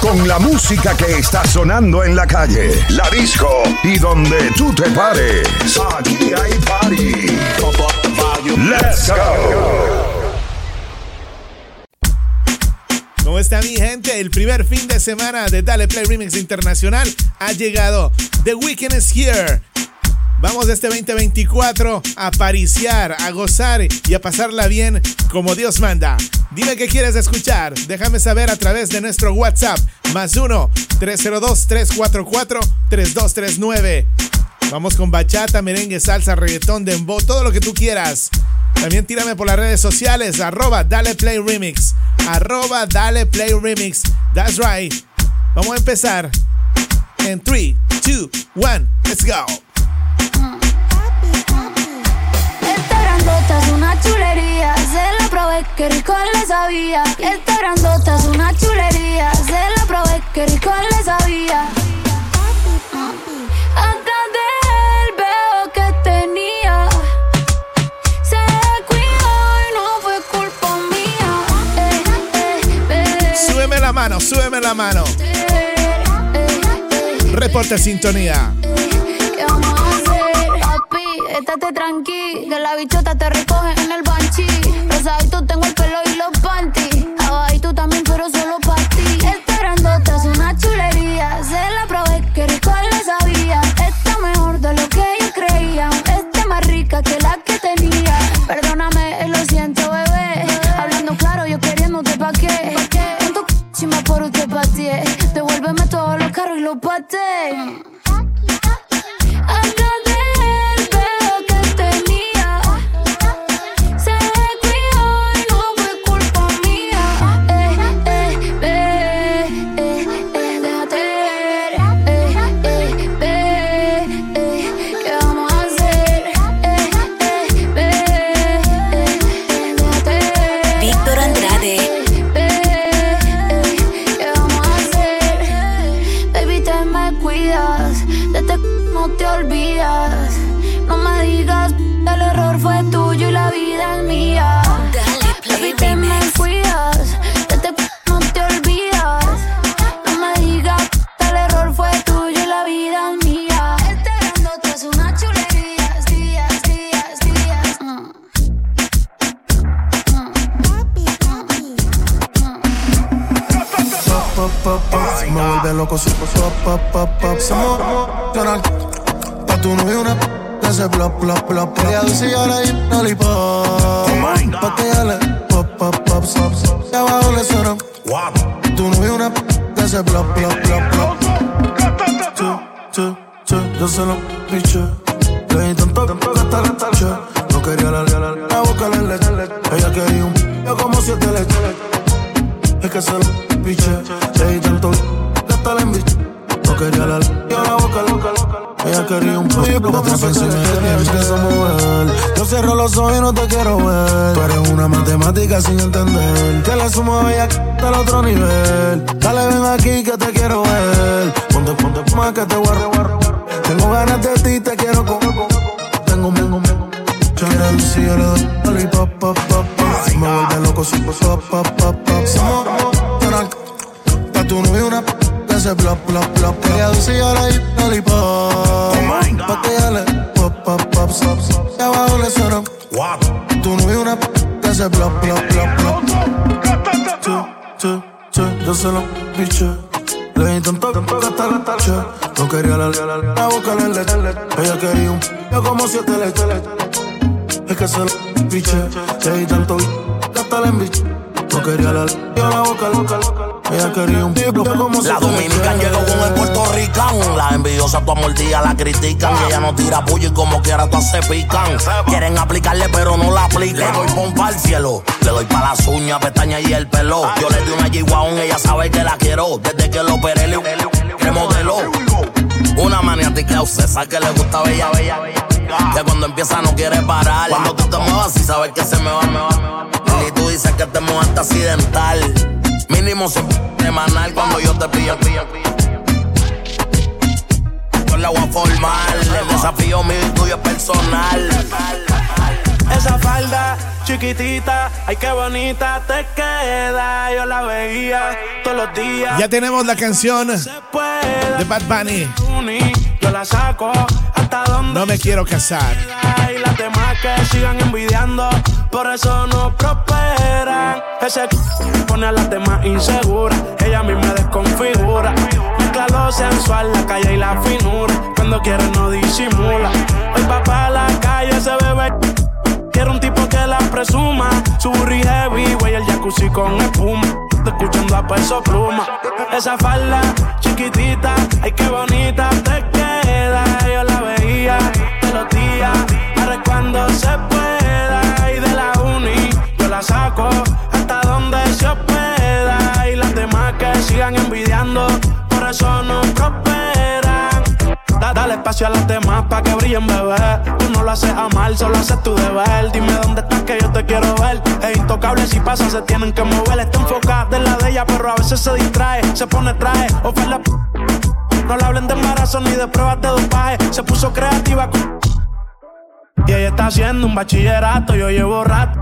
Con la música que está sonando en la calle, la disco y donde tú te pares. Aquí hay party. Let's go. ¿Cómo está mi gente? El primer fin de semana de Dale Play Remix Internacional ha llegado. The Weekend is here. Vamos este 2024 a pariciar, a gozar y a pasarla bien como Dios manda. Dime qué quieres escuchar. Déjame saber a través de nuestro WhatsApp más 1-302-344-3239. Vamos con bachata, merengue, salsa, reggaetón, dembow, todo lo que tú quieras. También tírame por las redes sociales, arroba Dale Play Remix, arroba Dale Play Remix. That's right. Vamos a empezar en 3, 2, 1, let's go. Se la probé, que rico le sabía. Esta grandota es una chulería, se la probé, que rico le sabía. Atrás de él veo que tenía. Se cuidó y no fue culpa mía. Eh, eh, eh, Súbeme la mano, súbeme la mano. Reporte sintonía. Estate tranqui, que la bichota te recoge en el Rosadito tengo el pelo y los panties. Abajito también, pero solo para ti. Esta grandota es una chulería. Se la probé, que rico le sabía. Está mejor de lo que yo creía. Está más rica que la que tenía. Perdóname, lo siento, bebé. Hablando claro, yo queriéndote pa' qué. Tu c- por usted pateé. Devuélveme todos los carros y los paté. Loco su pop, pop, pop, pop. Somos. Pa' tu novio una que hace plop, plop, plop, plop. Ella dice y ahora y lollipop. Pa' que ella le pop, pop, pop, pop. Y abajo le suena. Tu novio una que hace plop, plop, plop, plop. Chu, chu, chu. Yo se lo piché. Le di tanto la tache. No quería la la boca le leche. Ella quería un yo como siete leches. Es que se lo piché. Le di tanto hasta la embiché. No quería la boca loca, loca. Ella quería un pollo como te pensé tienes que mover. Yo cierro los ojos y no te quiero ver. Tú eres una matemática sin entender. Que la suma bella hasta el otro nivel. Dale, ven aquí que te quiero ver. Ponte, ponte más que te guardo, guardo. Tengo ganas de ti, te quiero con. Tengo, tengo, tengo. Quiero si yo le doy lollipop, pop, pop, pop. Me vuelve loco si pop, pop, pop, pop, pop. Somos emocional. Pa' tu novio una p- que hace plop, plop, plop. Ella dice y ahora y lollipop. Pa' que ella le pop, pop, pop, pop. Y abajo le suena. Tu novio una p- que hace plop, plop, plop, plop. Chu, chu, chu. Yo se lo piché. Le que hasta la tache. No quería la la boca le leche. Ella quería un yo como siete leches. Es que se lo piché. Le di tanto hasta la embiché. No quería la yo la boca loca. Ella quería un como La leches. llegó con el puertorricano. Las envidiosas tu mordida la critican. Y ella no tira puño y como quiera todas se pican. Quieren aplicarle pero no la aplican. Le doy pompa al cielo. Le doy pa' las uñas, pestañas y el pelo. Yo le di una G-Wagon, ella sabe que la quiero. Desde que lo operé le remodeló. Una maniática obsesa que le gusta bella, bella, bella. Que cuando empieza no quiere parar. Cuando tú te muevas y sabes que se me va, me va, Y tú dices que te mueves accidental. Mínimo semanal cuando yo te pillo. Con la voy a formar. El desafío mío y tuyo es personal. Esa falda chiquitita, ay qué bonita te queda. Yo la veía todos los días. Ya tenemos la canción de Bad Bunny. Yo la saco hasta donde no me quiero casar. Y las demás que sigan envidiando, por eso no prosperan. Ese pone a las demás inseguras, ella misma desconfigura. Mezcla lo sensual, la calle y la finura. Cuando quiere no disimula. Hoy papá la calle se bebe Quiero un tipo que la presuma. Su burri heavy, güey, el jacuzzi con espuma. Te escuchando a peso pluma. Esa falda chiquitita, ay, qué bonita te queda. Yo la veía todos los días. Ahora cuando se pueda. Y de la uni, yo la saco hasta donde se pueda. Y las demás que sigan envidiando, por eso no dale espacio a las demás pa' que brillen, bebé. Tú no lo haces a mal, solo haces tu deber. Dime dónde estás que yo te quiero ver. Es intocable si pasa, se tienen que mover. Está enfocada en la de ella, pero a veces se distrae. Se pone traje, o la No le hablen de embarazo ni de pruebas de dopaje. Se puso creativa Y ella está haciendo un bachillerato, yo llevo rato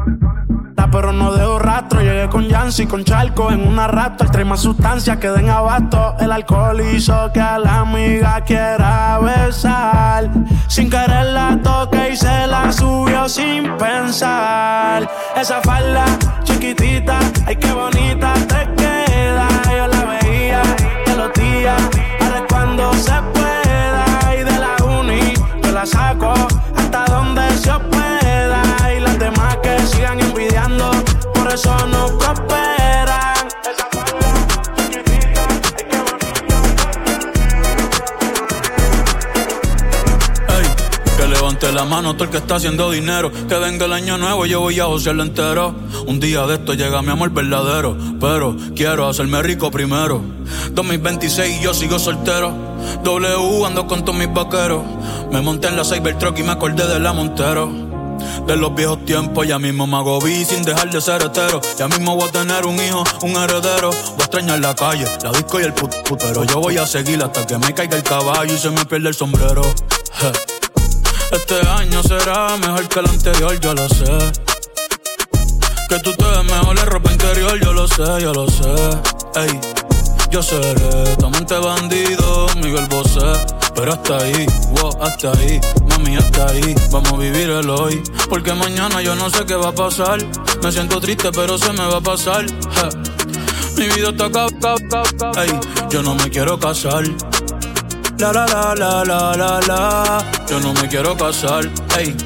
pero no dejo rastro. Llegué con Yancy, con Charco en una rato. Trae más sustancias que den abasto. El alcohol hizo que a la amiga quiera besar. Sin querer la toque y se la subió sin pensar. Esa falda chiquitita, ay qué bonita te queda. Yo la veía de los días, ahora cuando se pueda. Y de la uni, yo la saco hasta donde se sigan por eso no prosperan. Ey, que levante la mano todo el que está haciendo dinero. Que venga el año nuevo, yo voy a josearlo entero. Un día de esto llega mi amor verdadero. Pero quiero hacerme rico primero. 2026 y yo sigo soltero. W ando con todos mis vaqueros. Me monté en la Cybertruck y me acordé de la Montero de los viejos tiempos. Ya mismo me hago sin dejar de ser hetero. Ya mismo voy a tener un hijo, un heredero. Voy a extrañar la calle, la disco y el put, Pero Yo voy a seguir hasta que me caiga el caballo y se me pierda el sombrero. Este año será mejor que el anterior, yo lo sé. Que tú te ves mejor la ropa interior, yo lo sé, yo lo sé. Ey, yo seré tu amante bandido, Miguel Bosé. Pero hasta ahí, wow, hasta ahí, mami, hasta ahí. Vamos a vivir el hoy. Porque mañana yo no sé qué va a pasar. Me siento triste, pero se me va a pasar. Mi vida está acá, Ey, yo no me quiero casar. La la la la la la la. Yo no me quiero casar. Ey.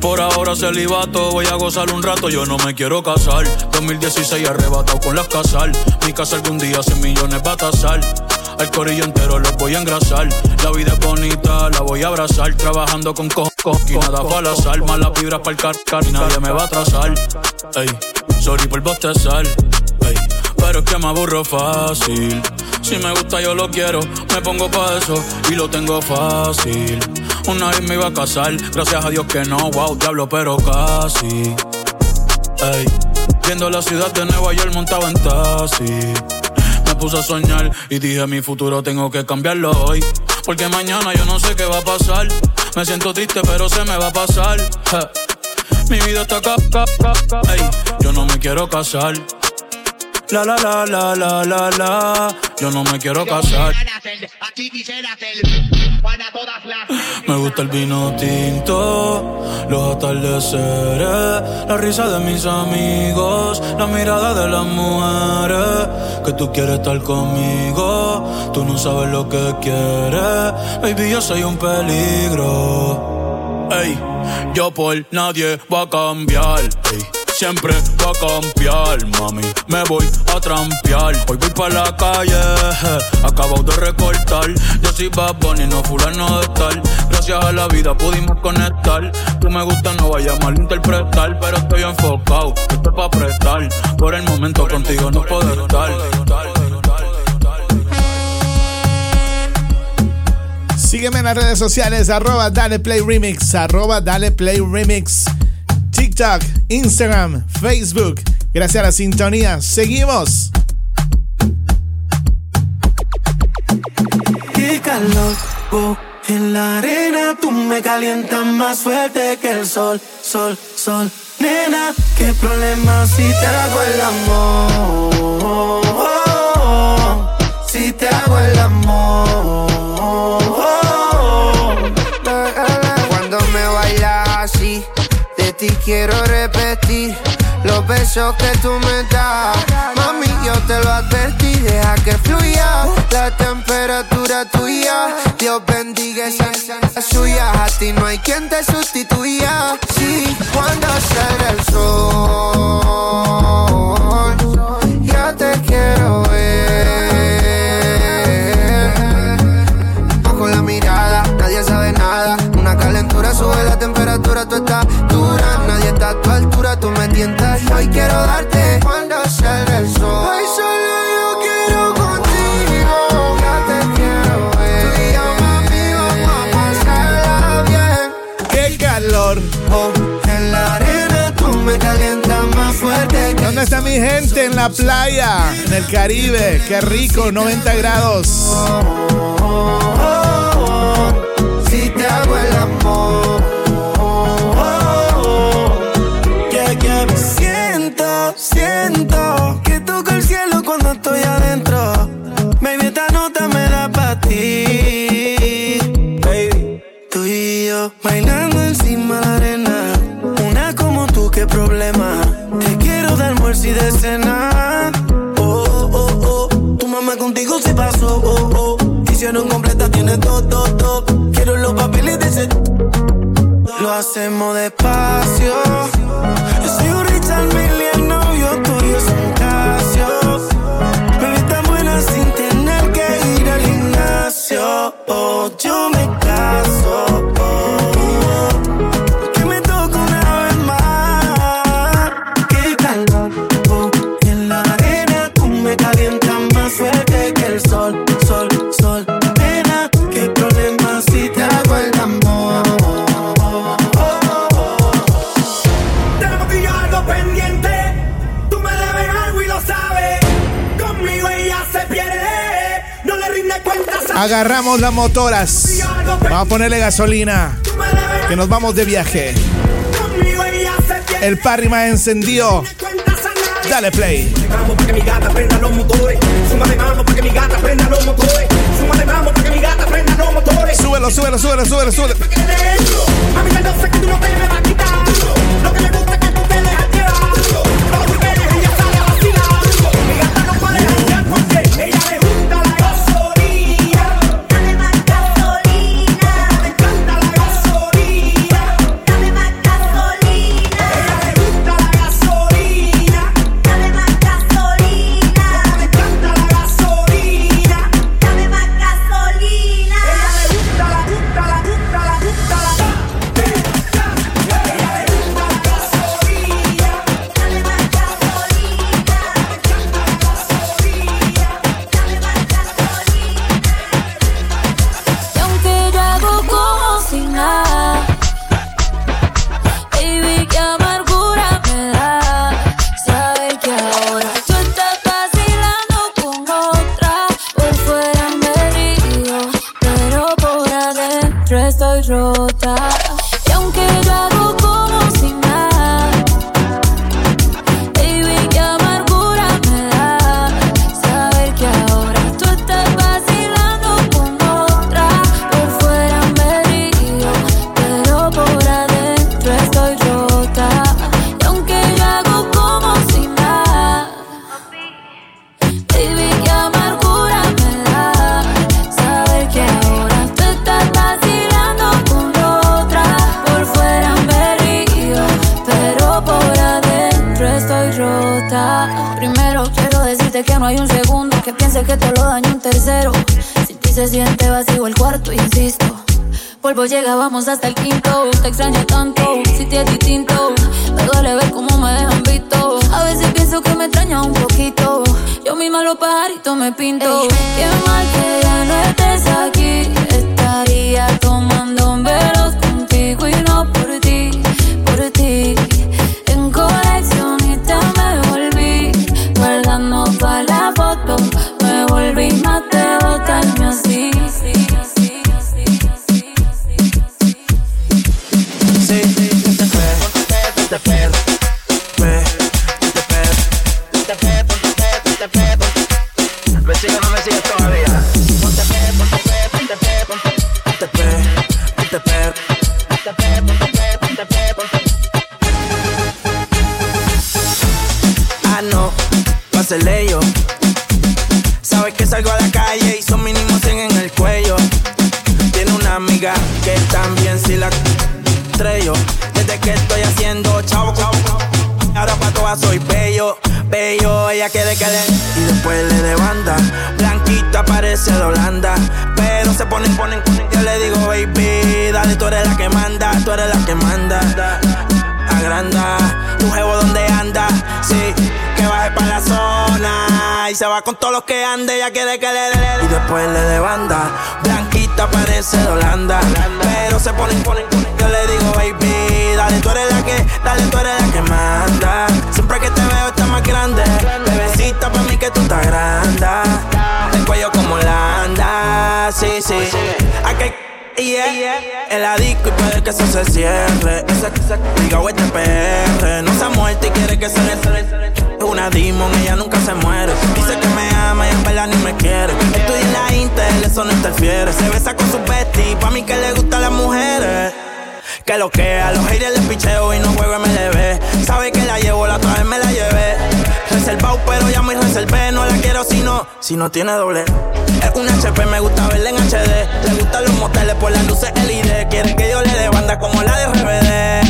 Por ahora celibato, voy a gozar un rato, yo no me quiero casar. 2016 arrebatado con las casal. Mi casa algún día 100 millones va a tasar. El corillo entero los voy a engrasar. La vida es bonita, la voy a abrazar. Trabajando con coco y nada para la sal. Malas vibras para el car, y nadie me va a atrasar. Ey, sorry por bostezar. Ey, pero es que me aburro fácil. Si me gusta, yo lo quiero. Me pongo pa' eso y lo tengo fácil. Una vez me iba a casar, gracias a Dios que no, wow, diablo, pero casi. Ey, viendo la ciudad de Nueva York montado en taxi a soñar y dije mi futuro tengo que cambiarlo hoy. Porque mañana yo no sé qué va a pasar. Me siento triste pero se me va a pasar. Mi vida está acá, yo no me quiero casar. La la la la la la la. Yo no me quiero casar. Me gusta el vino tinto, los atardeceres, la risa de mis amigos, la mirada de las mujeres. Que tú quieres estar conmigo, tú no sabes lo que quieres. Baby, yo soy un peligro. Ey, yo por nadie voy a cambiar. Ey Siempre va a cambiar, mami. Me voy a trampear. Hoy voy pa' la calle, acabo de recortar. Yo soy Bad Bunny, no fulano de tal. Gracias a la vida pudimos conectar. Tú me gusta, no vayas a malinterpretar. Pero estoy enfocado, esto pa' prestar. Por el momento contigo no puedo estar. Sígueme en las redes sociales, arroba Dale Play Remix, arroba Dale Play Remix. TikTok, Instagram, Facebook. Gracias a la sintonía. Seguimos. Qué calor, oh, en la arena tú me calientas más fuerte que el sol, sol, sol. Nena, qué problema si te hago el amor. Si te hago el amor. Quiero repetir los besos que tú me das. Mami, yo te lo advertí, deja que fluya la temperatura tuya. Dios bendiga esa suya. A ti no hay quien te sustituya. Sí, cuando sale el sol, ya te quiero ver. Bajo la mirada, nadie sabe nada. Una calentura sube la temperatura, tú estás dura una playa en el Caribe. Qué rico, 90 grados. Si te hago el amor, que siento, siento que toco el cielo cuando estoy adentro. todo, todo, todo. Quiero los papeles de ese. Lo hacemos despacio. Yo soy un Richard Mille Agarramos las motoras. Vamos a ponerle gasolina. Que nos vamos de viaje. El parry más encendido. Dale play. Súbelo, súbelo, súbelo, súbelo, si no tiene doble. Es un HP, me gusta verla en HD. Le gustan los moteles por las luces LED. Quiere que yo le dé banda como la de RBD.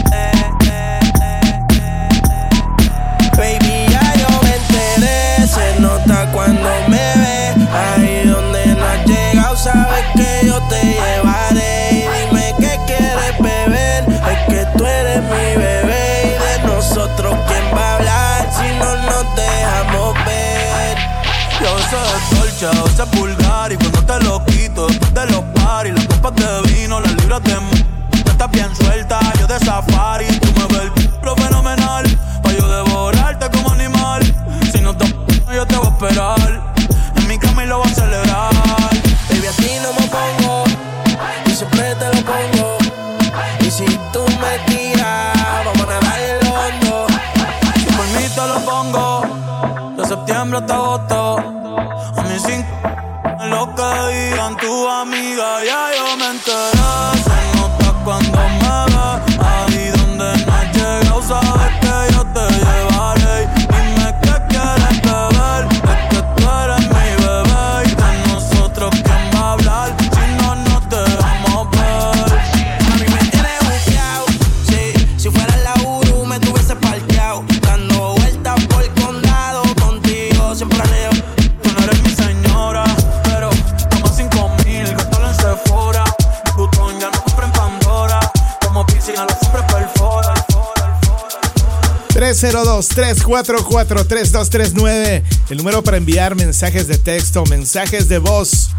644-3239, el número para enviar mensajes de texto, mensajes de voz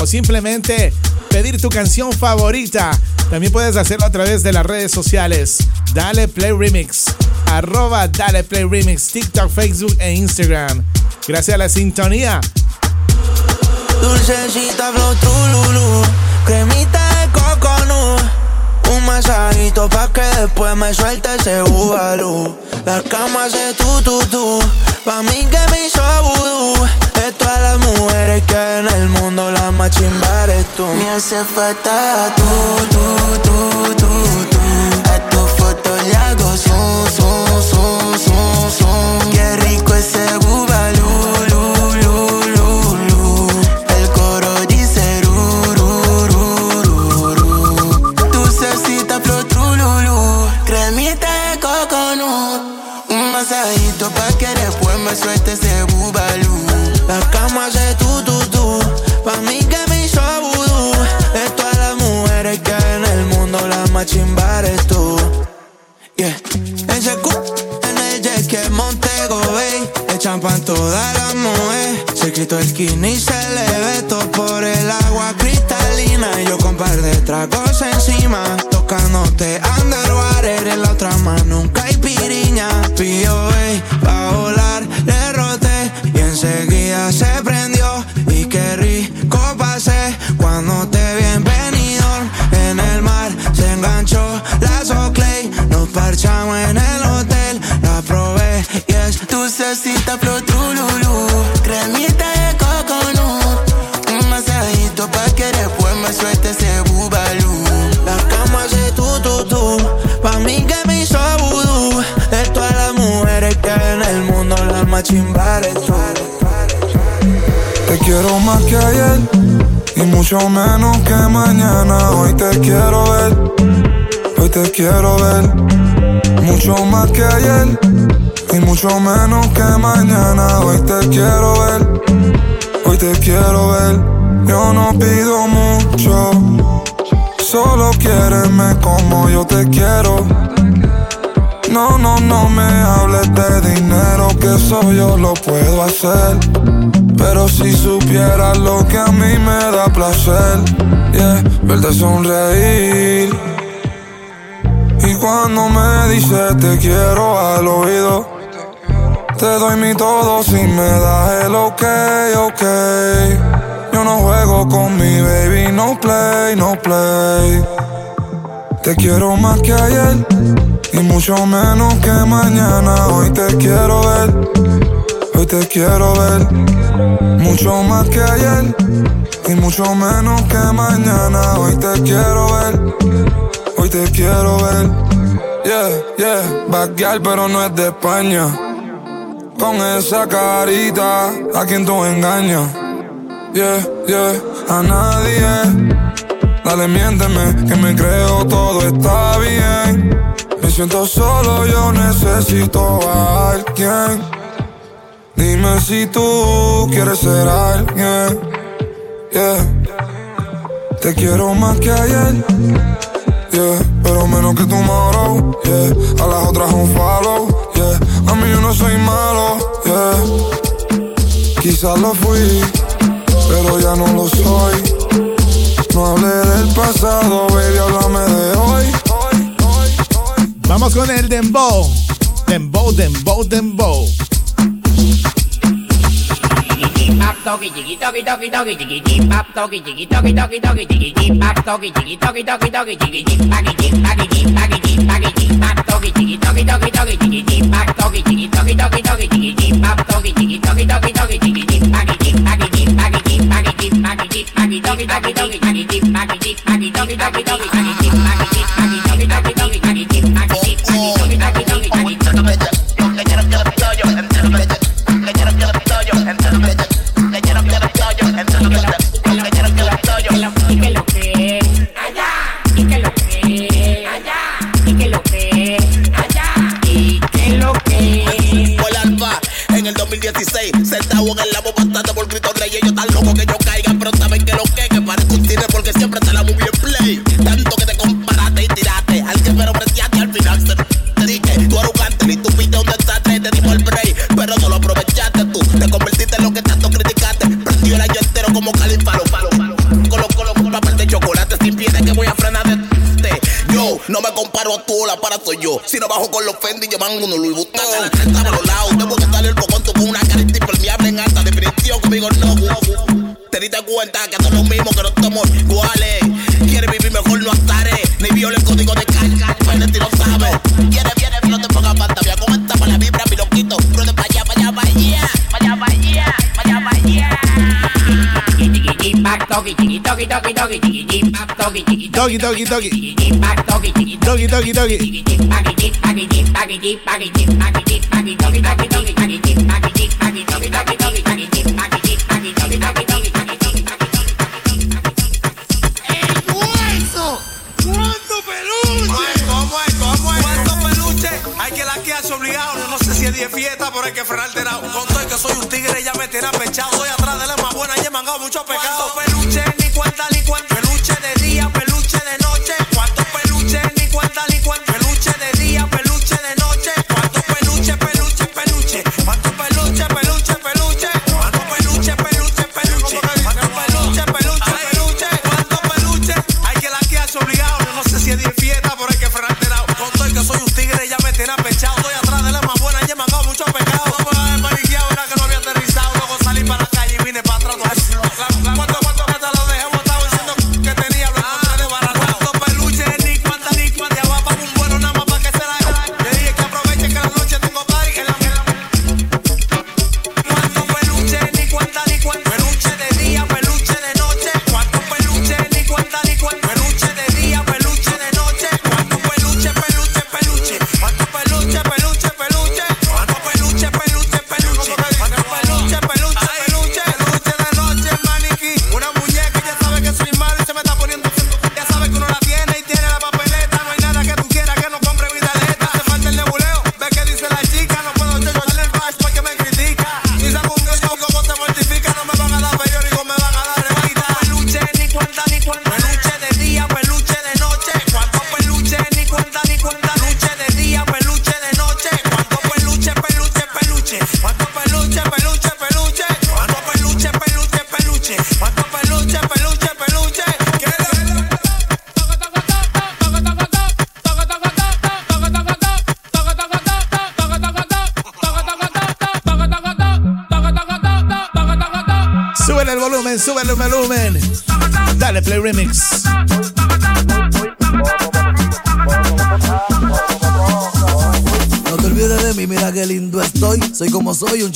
o simplemente pedir tu canción favorita. También puedes hacerlo a través de las redes sociales. Dale Play Remix, arroba Dale Play Remix, TikTok, Facebook e Instagram. Gracias a la sintonía. Dulcecita flow cremita de coco. Un masajito pa' que después me suelte ese bubalú. La cama hace tu, tu, tu. Pa' mí que me hizo vudú. De todas las mujeres que hay en el mundo, la más chimba eres tú. Me hace falta tú, tú, tú, tú. me ese bubalú. La cama hace tu, tu, tu. Pa' mí que me hizo vudú. De todas las mujeres que hay en el mundo, la más chimbares. Te quiero más que ayer. Y mucho menos que mañana. Hoy te quiero ver. Hoy te quiero ver. Mucho más que ayer. Y mucho menos que mañana. Hoy te quiero ver. Hoy te quiero ver. Yo no pido mucho, solo quiéreme como yo te quiero. No, no, no me hables de dinero, que eso yo lo puedo hacer. Pero si supieras lo que a mí me da placer, verte sonreír. Y cuando me dices te quiero al oído, te doy mi todo si me das el ok, ok. Yo no juego con mi baby, no play, no play. Te quiero más que ayer y mucho menos que mañana. Hoy te quiero ver, hoy te quiero ver. Mucho más que ayer y mucho menos que mañana. Hoy te quiero ver, hoy te quiero ver. Yeah, yeah, backyard pero no es de España. Con esa carita, a quien tú engañas. Yeah, yeah, a nadie. Dale, miénteme, que me creo todo está bien. Me siento solo, yo necesito a alguien. Dime si tú quieres ser alguien. Yeah. Te quiero más que ayer. Yeah. Pero menos que tu moro. Yeah. A las otras un follow. Yeah. A mí yo no soy malo. Yeah. Quizás lo fui, pero ya no lo soy. No hablé del pasado, baby, háblame de hoy. Vamos con el dembow. Dembow, dembow, dembow. toki tiki toki toki toki tiki tiki pap toki tiki toki toki toki tiki tiki pap toki tiki toki toki toki tiki tiki pagi tiki pagi tiki pagi tiki pagi tiki pap toki tiki toki toki toki tiki tiki pap toki tiki toki toki toki tiki tiki pap toki tiki toki toki toki tiki tiki pagi tiki pagi tiki pagi en el 2016 Sentado en el labo bastante por gritos de ellos tan para soy yo. Si no bajo con los Fendi, llevan uno Louis Vuitton. De la por los lados, tengo que salir con tu con una carita impermeable en alta definición. Conmigo no, te diste cuenta que somos mismos, que no somos iguales. Quieres vivir mejor, no estaré. Ni viola el código de carga, Fendi no sabe. Quieres, viene, no te pongas fantasía. Con esta para la vibra, mi loquito. Para allá, para allá, para allá. Para allá, para allá, para allá, para allá. Tiki tiki pap toki tiki Toki, toki, toki. tiki pap toki tiki Toki, toki, toki. tiki tiki pagi tiki pagi tiki pagi tiki pagi tiki pagi tiki pagi toki toki toki pagi tiki pagi tiki pagi toki toki toki pagi tiki pagi tiki pagi toki toki toki pagi tiki pagi ¿Cuánto peluche? ¿Cómo es? ¿Cómo es? ¿Cuánto peluche? Hay que laquearse obligado. No sé si es de fiesta, pero hay que frenar alterado. Con todo que soy un tigre, ya me tiene pechado. Soy atrás de la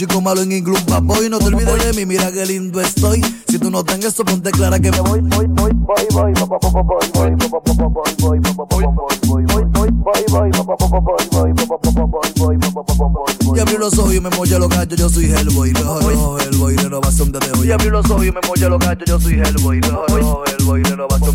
chico malo en inglés, boy. No te olvides de mí, mira qué lindo estoy. Si tú no tengas eso, ponte clara que me voy, voy, voy, voy, voy, y abrí los ojos y me molla los gallos, yo soy Hellboy, no Hellboy, renovación desde hoy. Y abrí los ojos y me molla los gallos, yo soy Hellboy, no Hellboy, renovación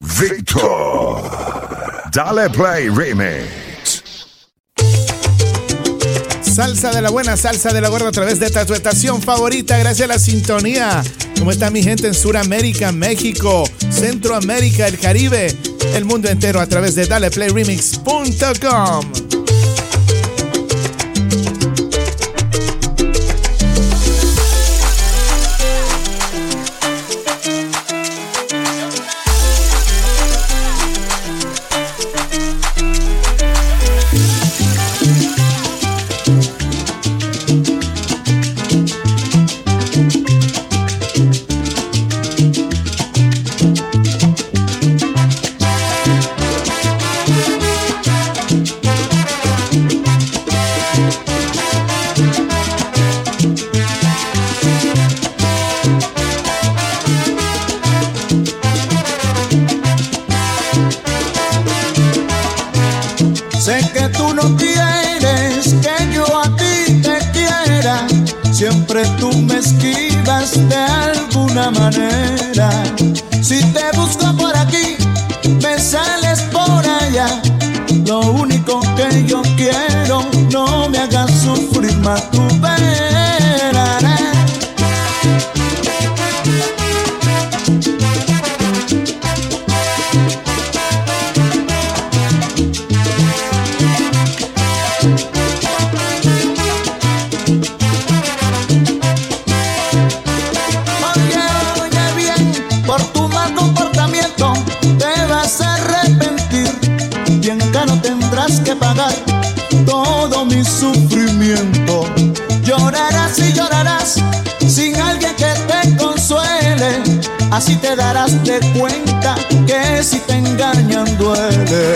Victor, dale play remix. Salsa de la buena, salsa de la gorda a través de tu estación favorita, gracias a la sintonía. ¿Cómo está mi gente en Sudamérica, México, Centroamérica, el Caribe? El mundo entero a través de daleplayremix.com. Siempre tú me esquivas de alguna manera. Si te busco por aquí, me sales por allá. Lo único que yo quiero, no me hagas sufrir más tú. Así te darás de cuenta que si te engañan duele.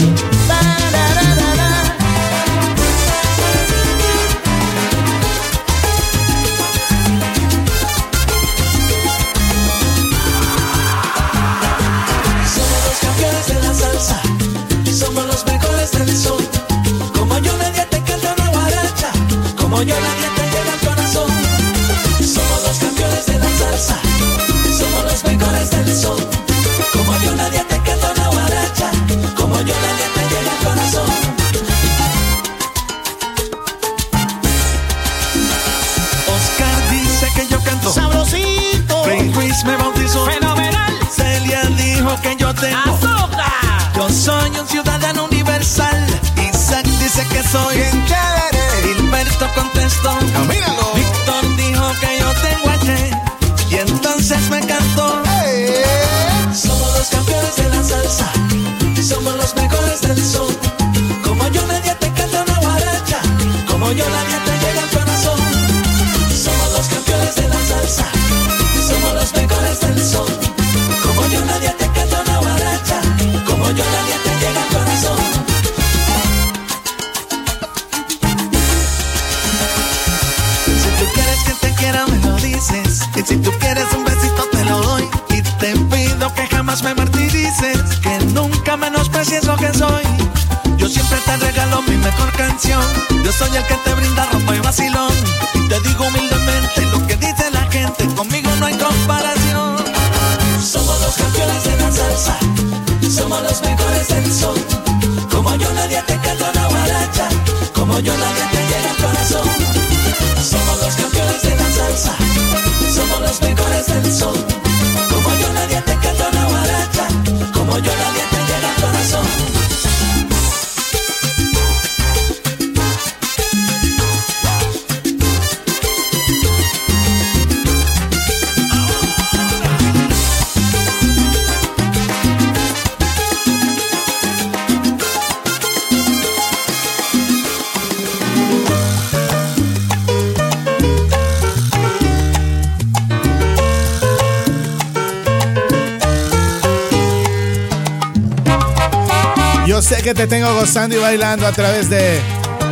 Sandy bailando a través de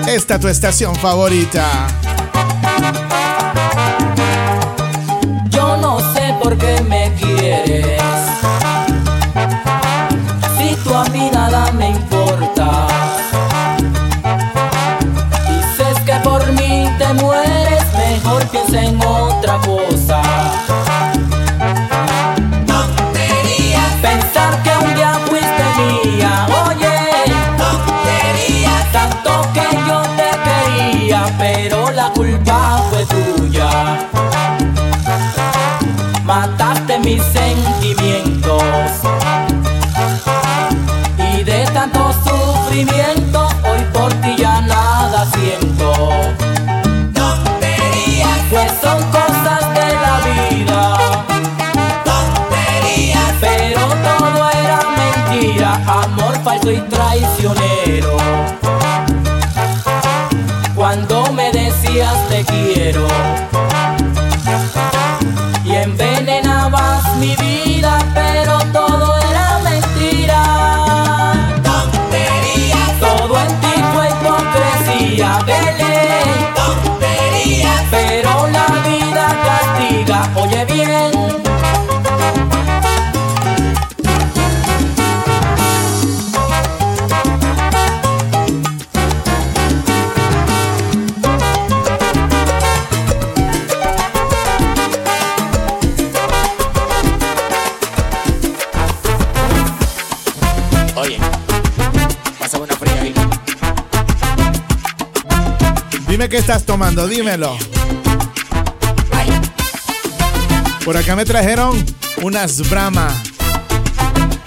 esta tu estación favorita. tomando? Dímelo. Por acá me trajeron unas Brahma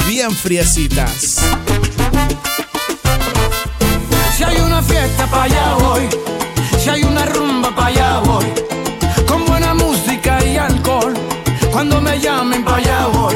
bien friecitas. Si hay una fiesta para allá voy, si hay una rumba para allá voy, con buena música y alcohol, cuando me llamen para allá voy.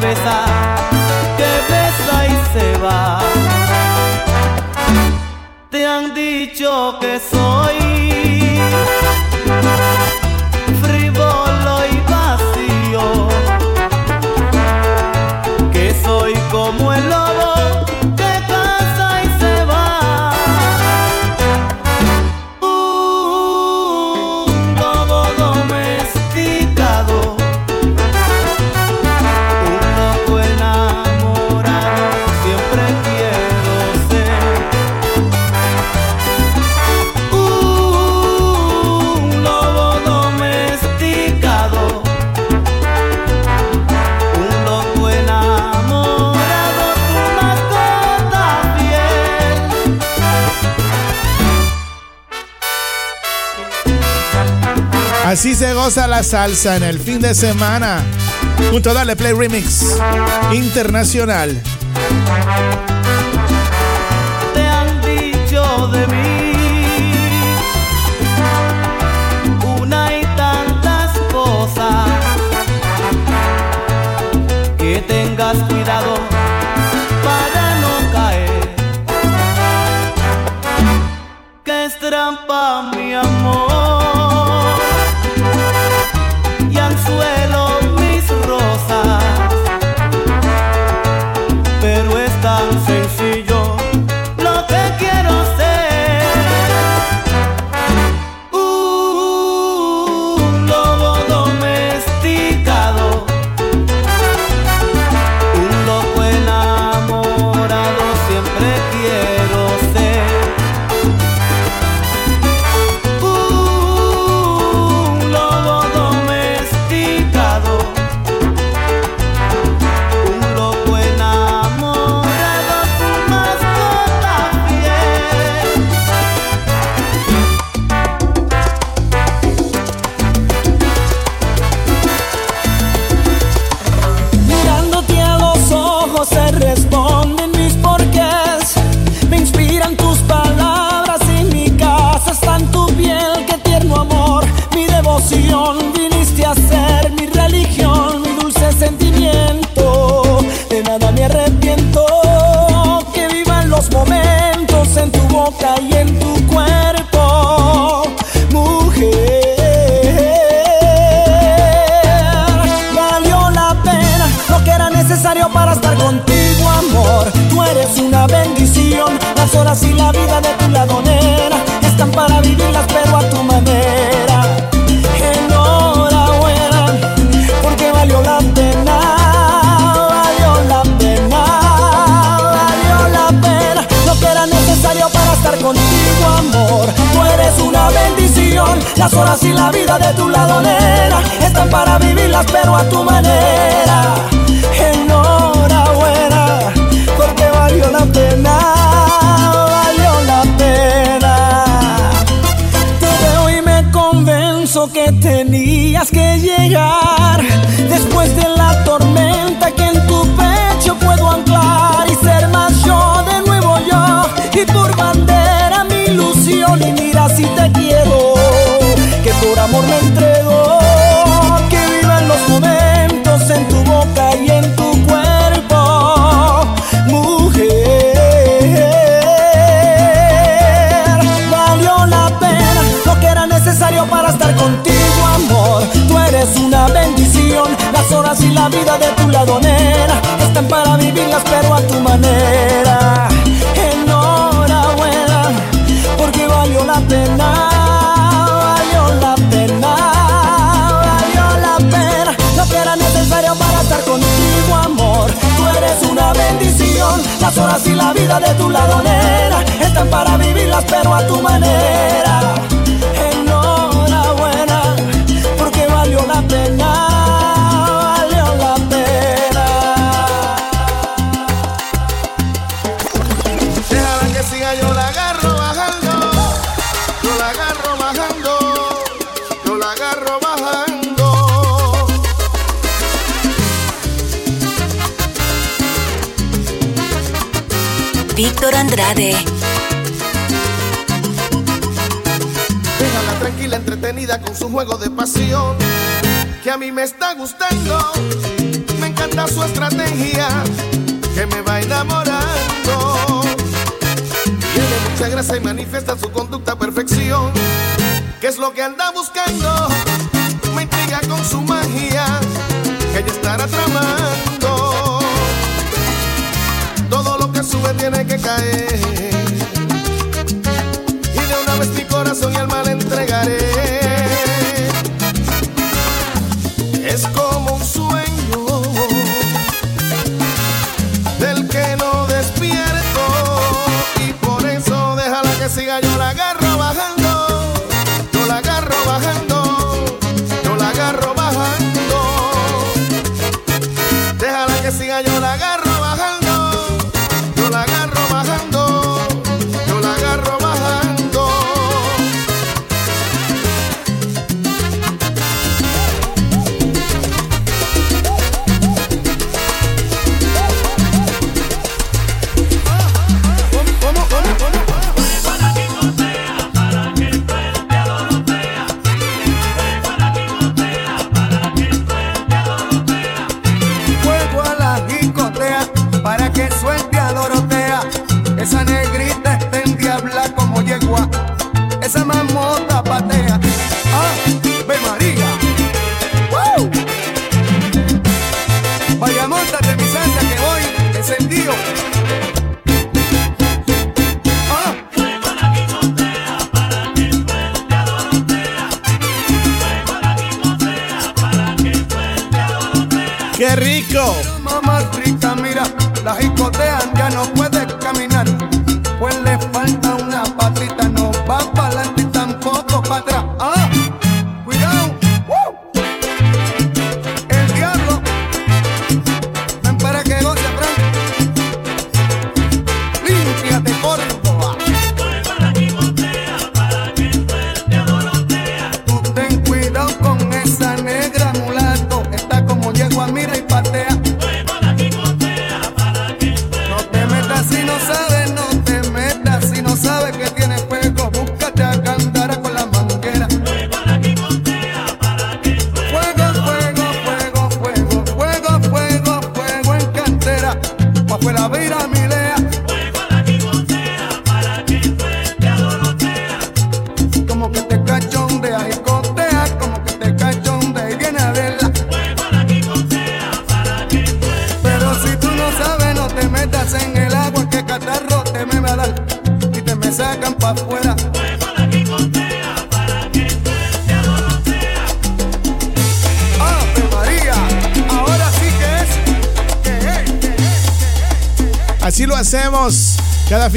besa, que besa y se va. Te han dicho que soy goza la salsa en el fin de semana. Junto a Dale Play Remix Internacional. Te han dicho de mí una y tantas cosas. Que tengas cuidado. De tu ladonera están para vivirlas, pero a tu manera. Enhorabuena, porque valió la pena, valió la pena. Te veo y me convenzo que tenías que llegar después de la tormenta eres una bendición. Las horas y la vida de tu ladonera están para vivirlas pero a tu manera. Enhorabuena porque valió la pena valió la pena valió la pena. Lo que era necesario para estar contigo amor. Tú eres una bendición. Las horas y la vida de tu ladonera están para vivirlas pero a tu manera Andrade. Déjala tranquila, entretenida con su juego de pasión. Que a mí me está gustando. Me encanta su estrategia. Que me va enamorando. Tiene mucha grasa y manifiesta su conducta a perfección. ¿Qué es lo que anda buscando? Me intriga con su magia. Que ella estará tramando. Todo lo que caer. Y de una vez mi corazón y alma le entregaré. Es como un sueño del que no despierto. Y por eso déjala que siga, yo la agarro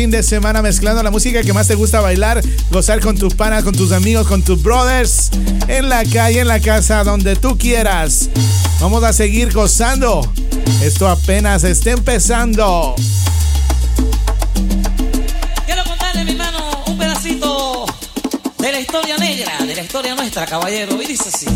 fin de semana mezclando la música que más te gusta bailar, gozar con tus panas, con tus amigos, con tus brothers, en la calle, en la casa, donde tú quieras. Vamos a seguir gozando. Esto apenas está empezando. Quiero contarle, mi hermano, un pedacito de la historia negra, de la historia nuestra, caballero. Y dice así.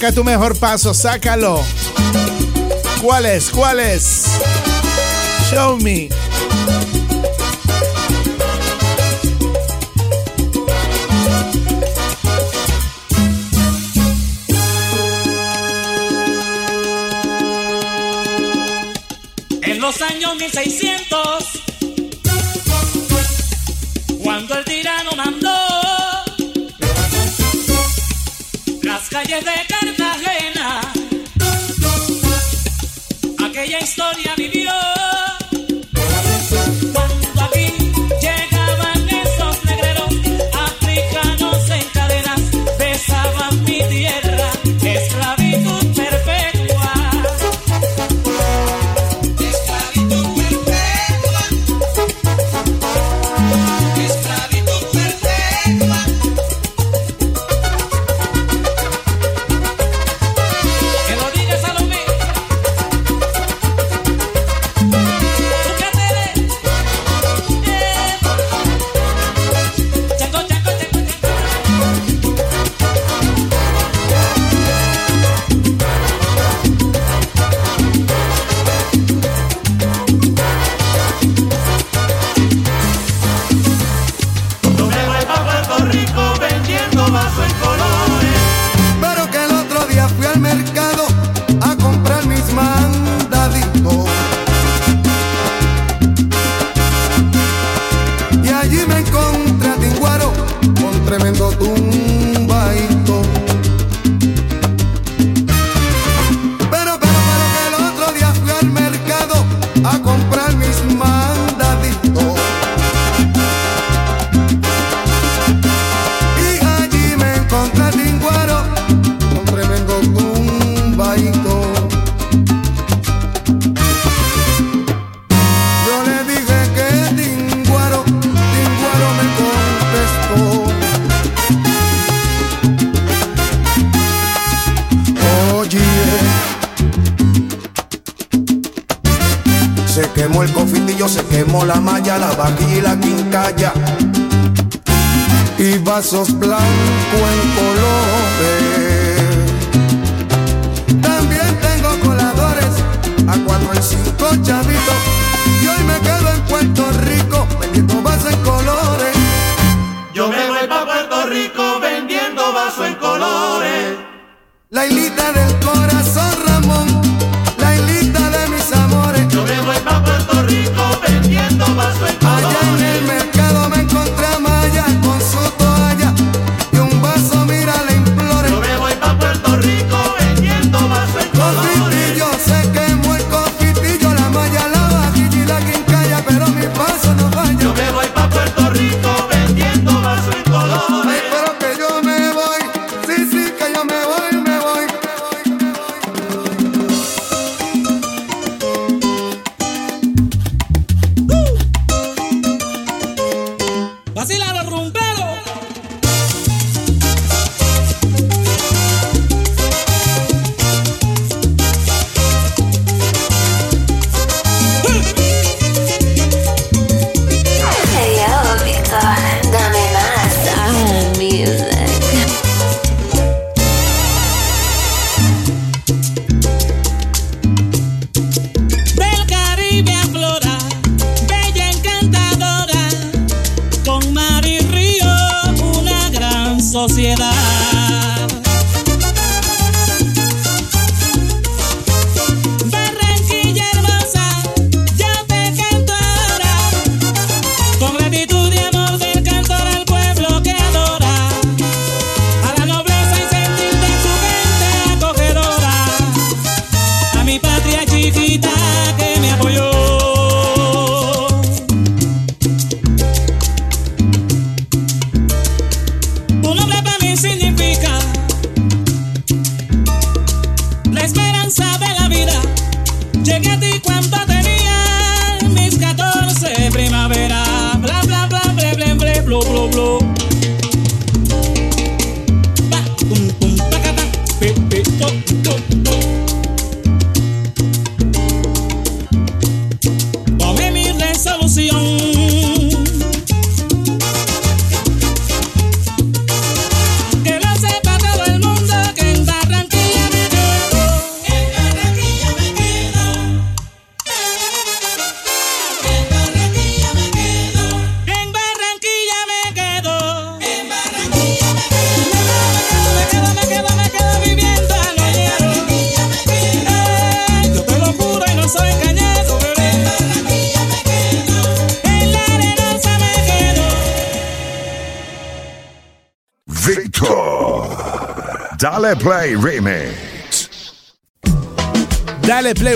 Saca tu mejor paso, sácalo. ¿Cuál es? ¿Cuál es? Show me. En los años 1600, cuando el tirano mandó las calles de Cartagena. Aquella historia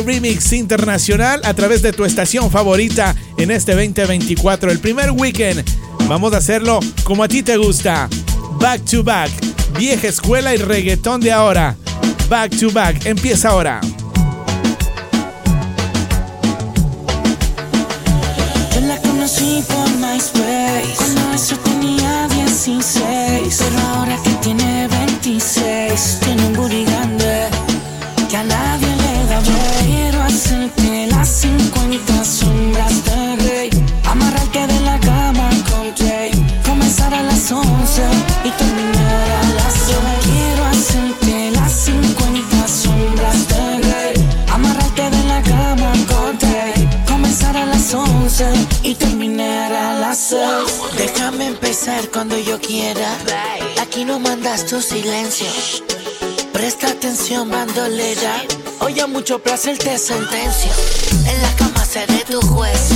Remix Internacional a través de tu estación favorita en este 2024, el primer weekend. Vamos a hacerlo como a ti te gusta. Back to back, vieja escuela y reggaetón de ahora. Back to back, empieza ahora. Aquí no mandas tu silencio Presta atención, bandolera. Hoy a mucho placer te sentencio. En la cama seré tu juez.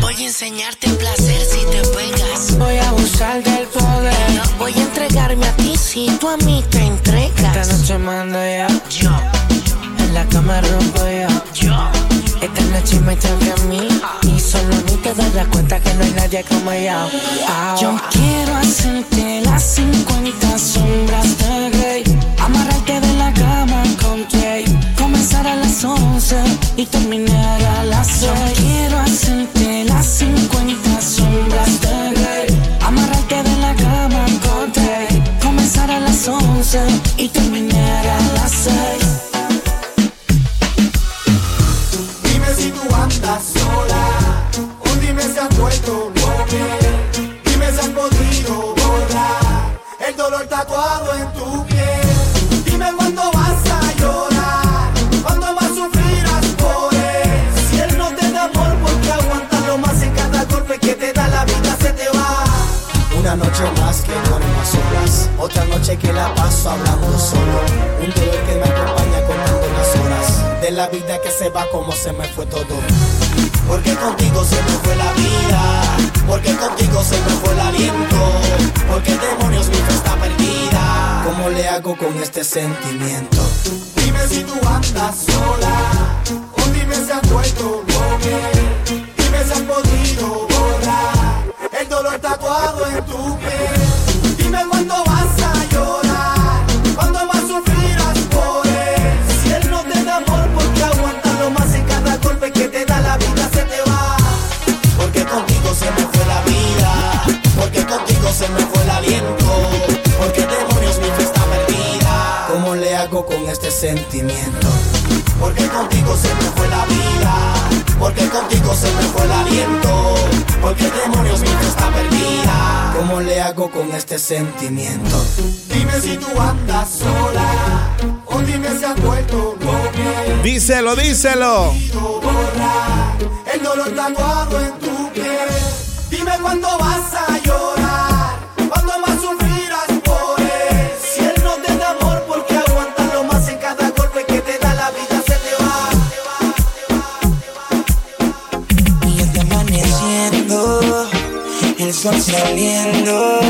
Voy a enseñarte placer si te pegas. Voy a abusar del poder. Voy a entregarme a ti si tú a mí te entregas. Esta noche mando ya. Yo. En la cama rompo yo. Yo. Esta noche me toca a mí. Y solo a mí te das cuenta que no hay nadie como yo. Yo quiero hacerte las 50 sombras de Grey. Amarrarte de la cama con Jay. Comenzar a las 11 y terminar a las 6. Quiero hacerte noche que la paso hablando solo. Un dolor que me acompaña contando las horas de la vida que se va como se me fue todo. Porque contigo se me fue la vida, porque contigo se me fue el aliento, porque demonios mi fe está perdida. ¿Cómo le hago con este sentimiento? Dime si tú andas sola, o dime si has vuelto loca. Dime si has podido ¿Cómo le hago con este sentimiento? Dime si tú andas sola, o dime si has vuelto loca. Díselo, díselo. borrar el dolor tatuado en tu piel. Dime cuándo vas a llorar, cuándo más sufrirás por él. Si él no te da amor, porque aguantarlo más en cada golpe que te da la vida se te va. Y está amaneciendo, el sol saliendo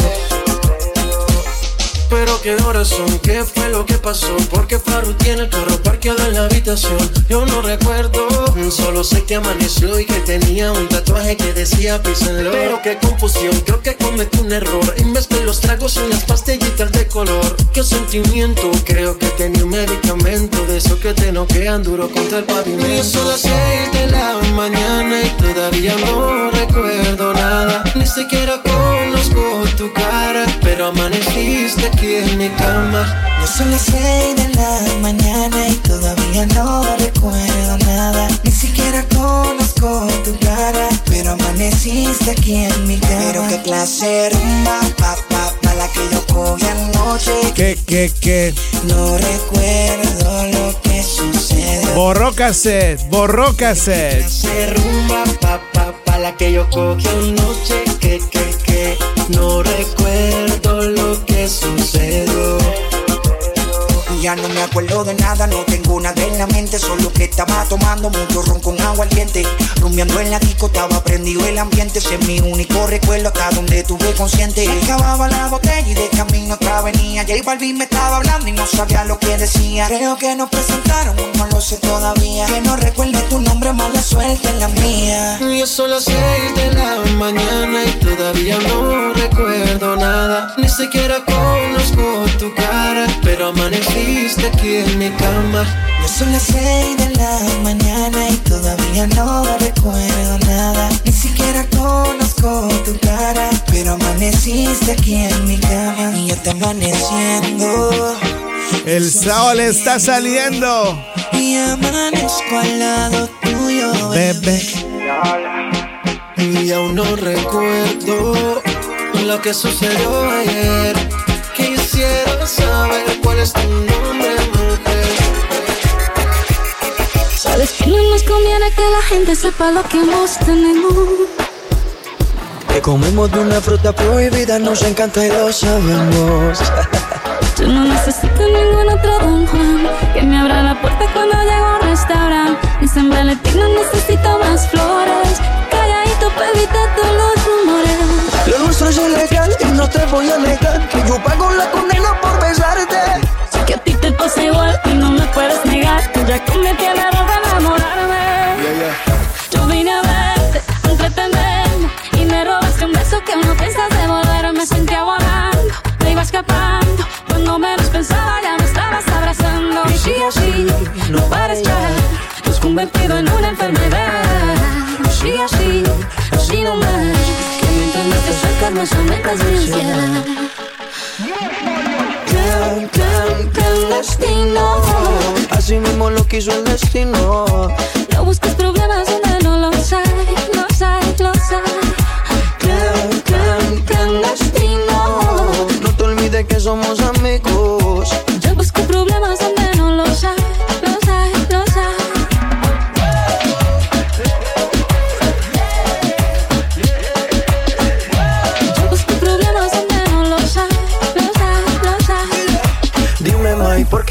whisper Pero qué horas son, qué fue lo que pasó, porque Faru tiene el carro parqueado en la habitación. Yo no recuerdo, solo sé que amaneció y que tenía un tatuaje que decía písenlo. Pero qué confusión, creo que cometí un error y mezclé los tragos en las pastillitas de color. Qué sentimiento, creo que tenía un medicamento de eso que te noquean duro contra el pavimento. Y son las seis la mañana y todavía no recuerdo nada, ni siquiera conozco tu cara, pero amaneciste aquí en mi cama. No son las seis de la mañana y todavía no recuerdo nada. Ni siquiera conozco tu cara, pero amaneciste aquí en mi cama. Pero qué clase rumba, pa, pa, pa la que yo cogí anoche. ¿Qué, qué, qué? No recuerdo lo que sucedió. Borró cassette, borró cassette. rumba, pa, la que yo cogí anoche que que que no recuerdo lo que sucedió. Ya no me acuerdo de nada, no tengo nada en la mente, solo que estaba tomando mucho ron con agua ardiente. Rumiando en la disco, estaba prendido el ambiente, ese es mi único recuerdo hasta donde tuve consciente. Acababa la botella y de camino otra venía. J Balvin me estaba hablando y no sabía lo que decía. Creo que nos presentaron, no lo sé todavía. Que no recuerde tu nombre, mala suerte en la mía. Yo las seis de la mañana y todavía no recuerdo nada. Ni siquiera conozco tu cara, pero amaneciste aquí en mi cama. Ya son las seis de la mañana y todavía no recuerdo nada. Ni siquiera conozco tu cara, pero amaneciste aquí en mi cama y yo te amaneciendo. El sol está saliendo. Y amanezco al lado tuyo, bebé. Y aún no recuerdo lo que sucedió ayer. Quisiera saber cuál es tu nombre, mujer. Sabes que no nos conviene que la gente sepa lo que hemos tenemos. Que comemos de una fruta prohibida, nos encanta y lo sabemos. Yo no necesito ningún otro don Juan Que me abra la puerta cuando llego a un restaurante Ni Valentín no necesito más flores Calladito para evitar todos los rumores. Lo nuestro es ilegal y no te voy a negar Que yo pago la condena por besarte. Sé que a ti te pasa igual y no me puedes negar Que ya cometí el error de enamorarme. Yo vine a verte, a entretenerme Y me robaste un beso que no piensas devolver. Me sentía volando, me iba escapando. Cuando menos pensaba ya me estabas abrazando. Y sí, así, no pares ya. Te has convertido en una enfermedad así, así no más Que mientras más te acercas más aumentas mi ansiedad Clan, clan, clandestino Así mismo lo quiso el destino. No busques problemas donde no los hay, los hay, los hay. Clan, clan, clandestino No te olvides que somos amigos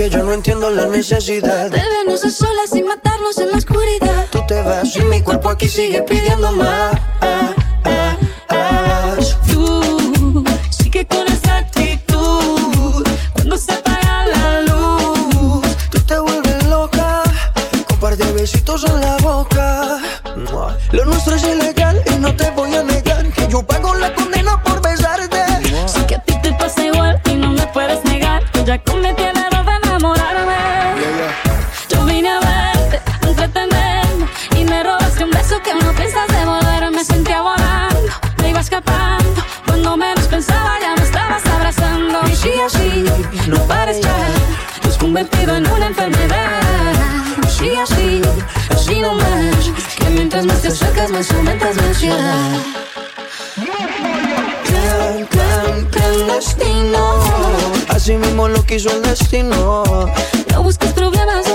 Porque yo no entiendo la necesidad. De vernos a solas y matarnos en la oscuridad. Tú te vas y mi cuerpo aquí sigue pidiendo más. Tú sigue con esa actitud Cuando se apaga la luz Tú te vuelves loca Con par de besitos en la aumentas mi ansiedad Clan, clan, clandestino Así mismo lo quiso el destino. No busques problemas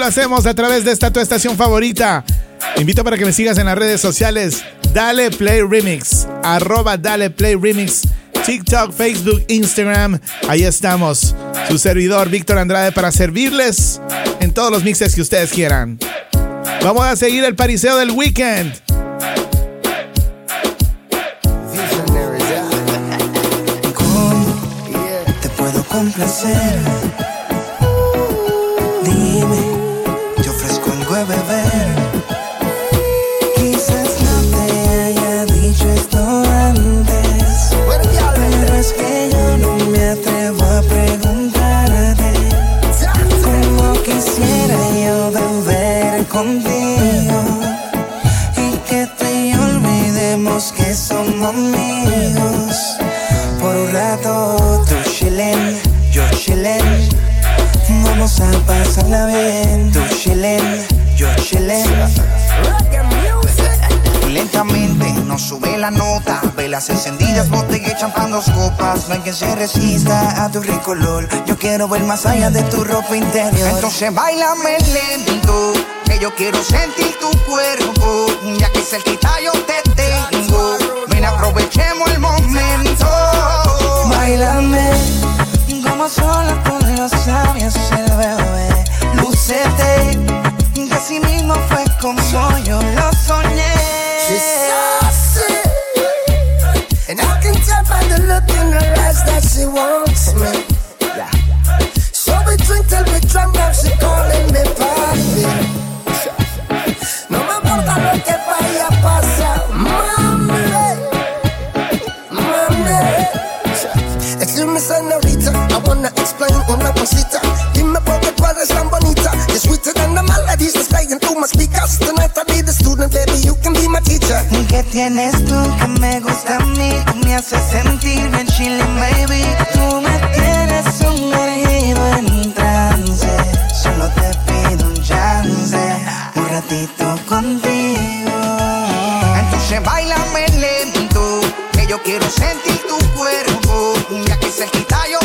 lo hacemos a través de esta tu estación favorita. invito para que me sigas en las redes sociales. Dale Play Remix. Arroba Dale Play Remix. TikTok, Facebook, Instagram. Ahí estamos. Su servidor Víctor Andrade para servirles en todos los mixes que ustedes quieran. Vamos a seguir el pariseo del weekend. te complacer? Quiero ver más allá de tu ropa interior. Entonces bailame lento, que yo quiero sentir tu cuerpo. Ya que cerquita yo te tengo, ven aprovechemos el momento. Bailame como sola con los labios el bebé. Por qué tú eres tan bonita. You're sweeter than the melodies that's playing through my speakers. Tonight I'll be the student, baby, you can be my teacher. ¿Y qué tienes tú que me gusta a mí? Tú me haces sentir bien chilling, baby. Tú me tienes sumergido en trance. Solo te pido un chance, un ratito contigo. Entonces bailame lento, que yo quiero sentir tu cuerpo. Ya que cerquita yo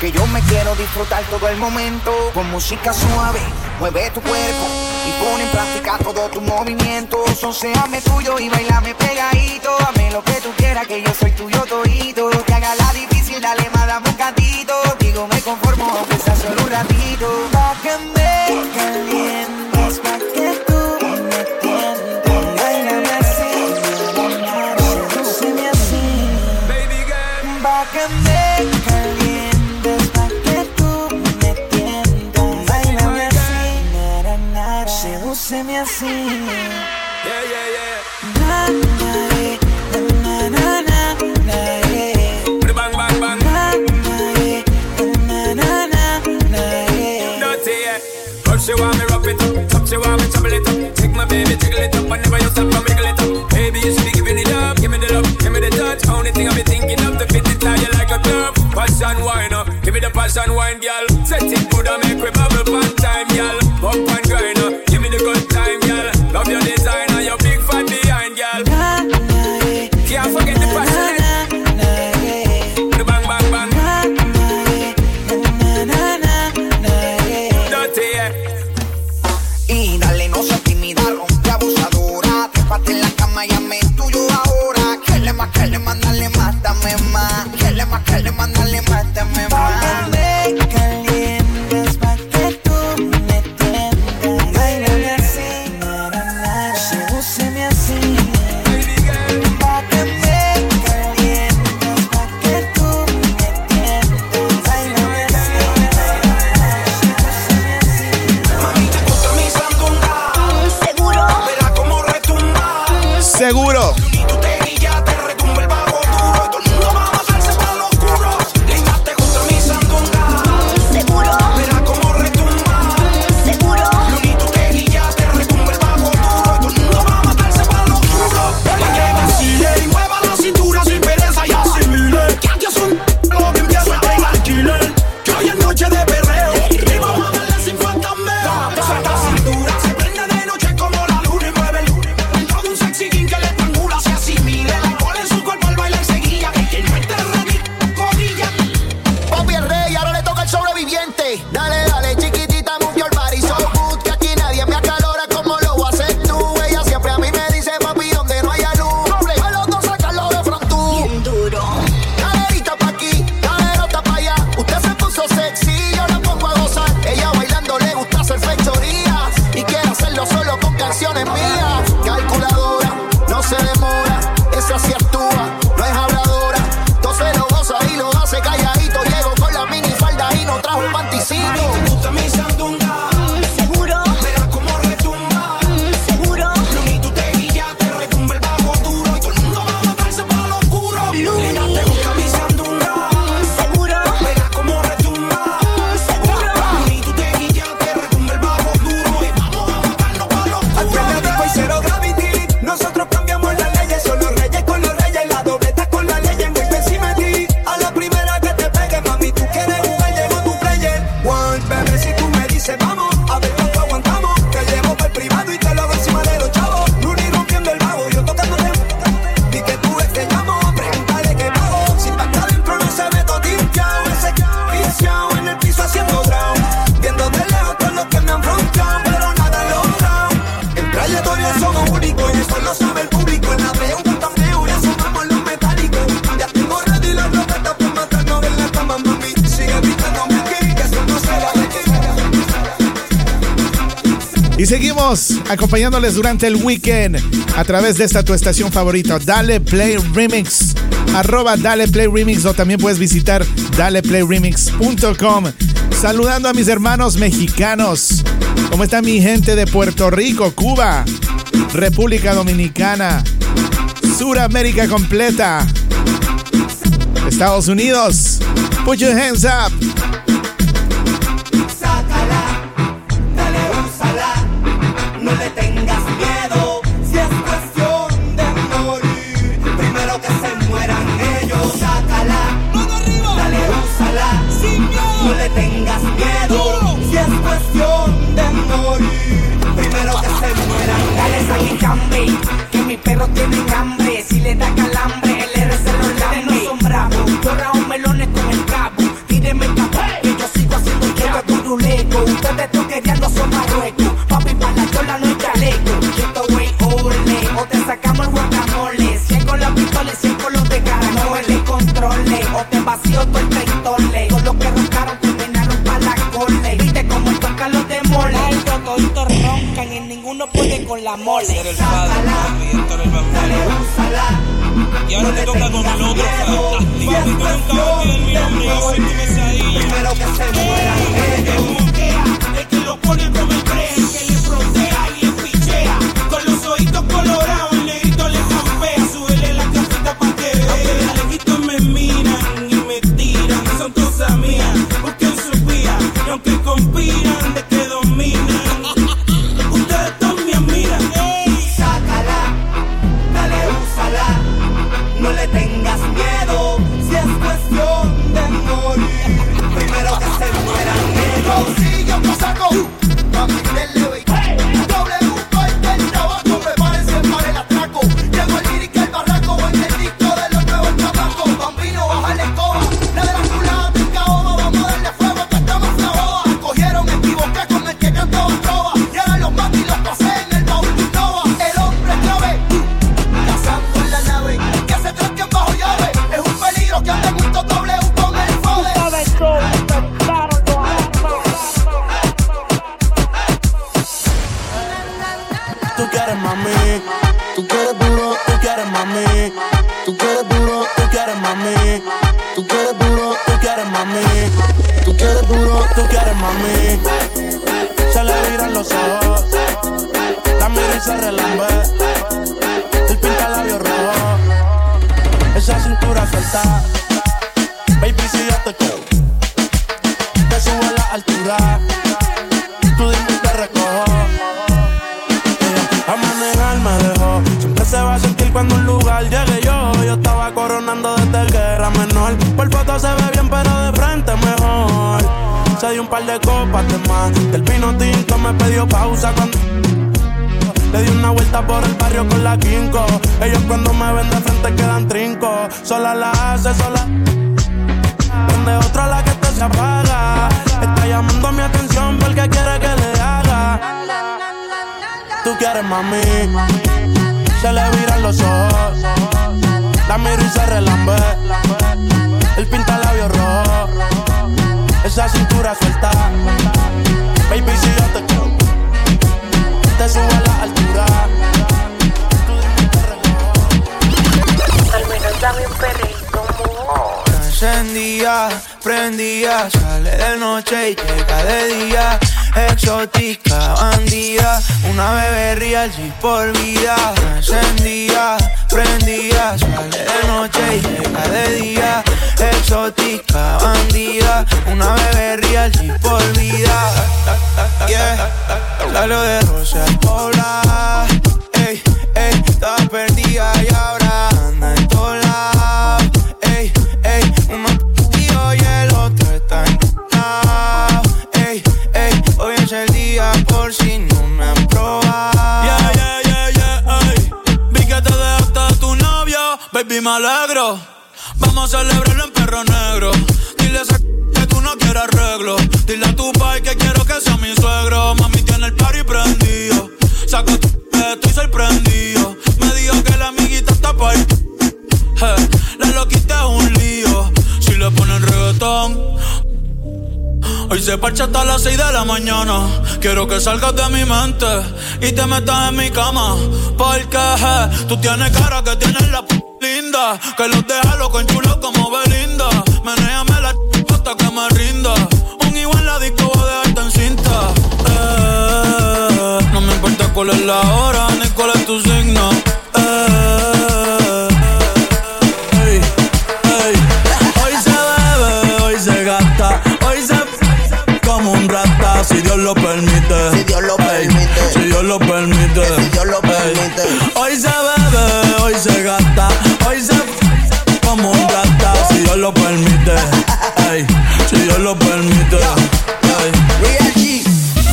Que yo me quiero disfrutar todo el momento. Con música suave, mueve tu cuerpo Y pon en práctica todos tus movimientos O séame tuyo y bailame pegadito. Dame lo que tú quieras, que yo soy tuyo todito. Que haga la difícil, dale más, dame un cantito. Digo, me conformo, aunque sea solo un ratito whenever you stop, I wiggle it. Baby, you should be giving it up, give me the love, give me the touch. Only thing I be thinking of to fit it tie you like a glove. Passion wine, uh, give me the passion wine, girl. Set it good and make we bubble fun time, girl. Bump and acompañándoles durante el weekend a través de esta tu estación favorita, Dale Play Remix, arroba Dale Play Remix o también puedes visitar daleplayremix.com. Saludando a mis hermanos mexicanos, ¿cómo está mi gente de Puerto Rico, Cuba, República Dominicana, Suramérica completa, Estados Unidos? Put your hands up. Y te metas en mi cama. Porque tú tienes cara que tienes lo permite. Hoy se bebe, hoy se gasta, hoy se como un gata. Si Dios lo permite. si Dios lo permite. Real G,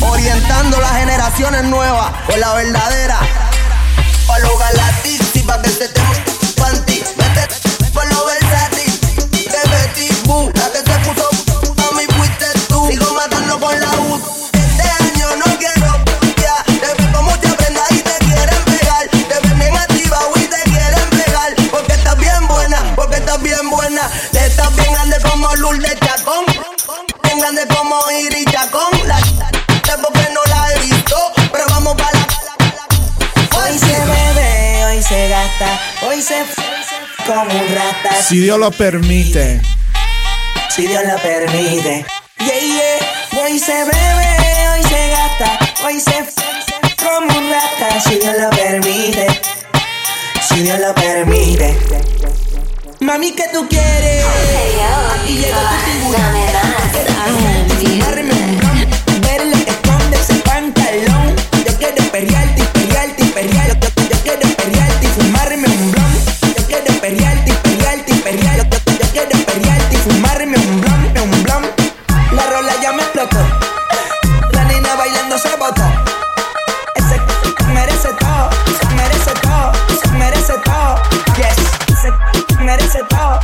orientando las generaciones nuevas con la verdadera. Si Dios lo permite. Si Dios lo permite. Yeah, yeah. Hoy se bebe, hoy se gasta, hoy se como un rata. Si Dios lo permite. Si Dios lo permite. Mami, ¿qué tú quieres? Aquí llegó tu tiburón. Fumarme un ron, ver lo que esconde ese pantalón. Yo quiero perrearte y perrearte y perrear. Yo, yo, yo quiero perrearte c-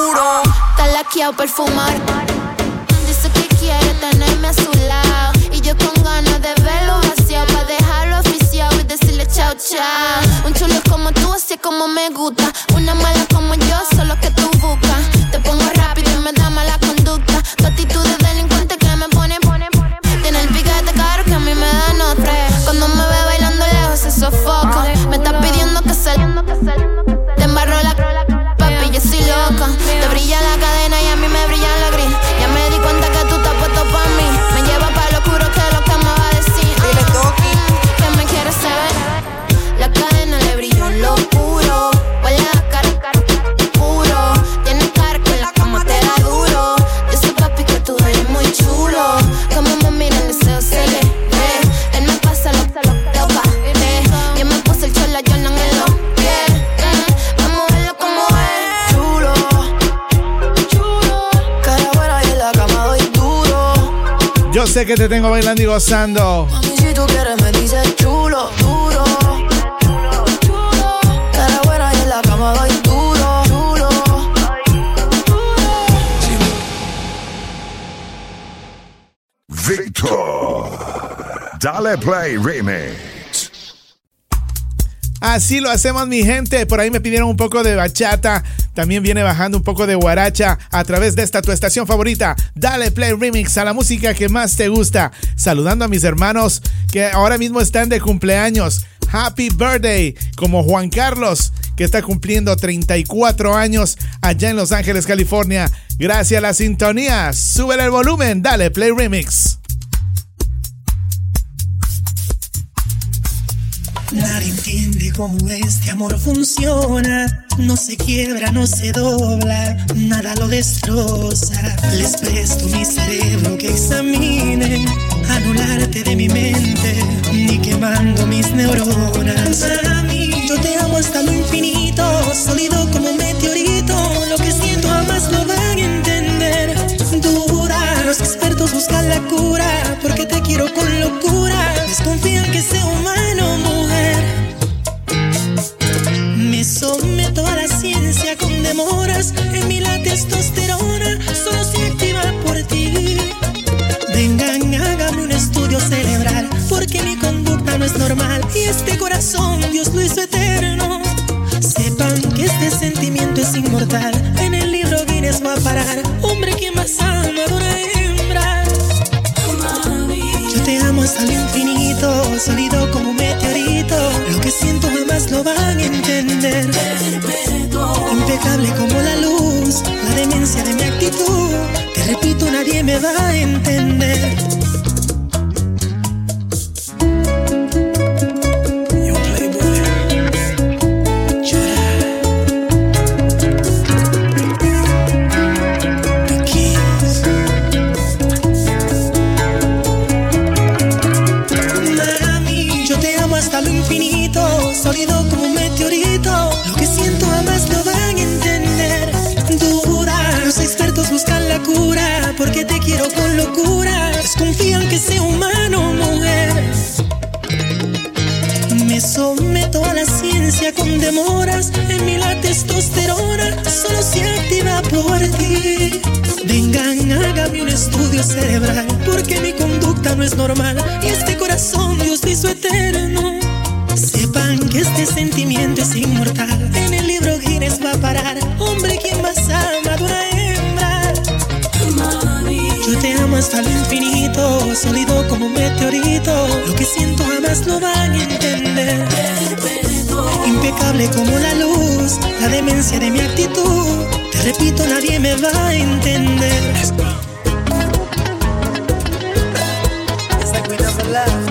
en lo oscuro. Está laqueado perfumar. Dice que quiere tenerme a su lado. Y yo con ganas de verlo vaciado. Pa' dejarlo oficial y decirle chao, chao. Un chulo como tú, así como me gusta. Una mala como yo, solo que sé que te tengo bailando y gozando. Mami, si tú quieres me dices chulo, duro. Cara buena y en la cama doy duro. Chulo. Victor. Dale Play Remix. Así lo hacemos mi gente. Por ahí me pidieron un poco de bachata. También viene bajando un poco de guaracha a través de esta tu estación favorita. Dale play remix a la música que más te gusta. Saludando a mis hermanos que ahora mismo están de cumpleaños. Happy birthday como Juan Carlos que está cumpliendo 34 años allá en Los Ángeles, California. Gracias a la sintonía. Sube el volumen. Dale play remix. Nadie entiende cómo este amor funciona. No se quiebra, no se dobla, nada lo destroza. Les presto mi cerebro que examine, anularte de mi mente, ni quemando mis neuronas. Mami, yo te amo hasta lo infinito, sólido como meteorito. Lo que siento jamás lo van a entender. Duda, los expertos buscan la cura, porque te quiero con locura. Desconfían que sea humano, someto a la ciencia con demoras. En mí la testosterona solo se activa por ti. Vengan, hágame un estudio cerebral, porque mi conducta no es normal. Y este corazón Dios lo hizo eterno. Sepan que este sentimiento es inmortal. En el libro Guinness va a parar. Hombre que más ama de una hembra. Yo te amo hasta el infinito, sólido como un meteorito. Lo que siento lo van a entender. Impecable como la luz, la demencia de mi actitud. Te repito, nadie me va a entender. Cura, porque te quiero con locura. Desconfían que sea humano, mujer. Me someto a la ciencia con demoras. En mí la testosterona solo se activa por ti. Vengan, hágame un estudio cerebral, porque mi conducta no es normal. Y este corazón Dios hizo eterno. Sepan que este sentimiento es inmortal. En el libro Guinness va a parar. Hombre, quien más ama de hasta lo infinito, sólido como un meteorito. Lo que siento jamás lo van a entender. Impecable como la luz, la demencia de mi actitud. Te repito, nadie me va a entender. ¿Será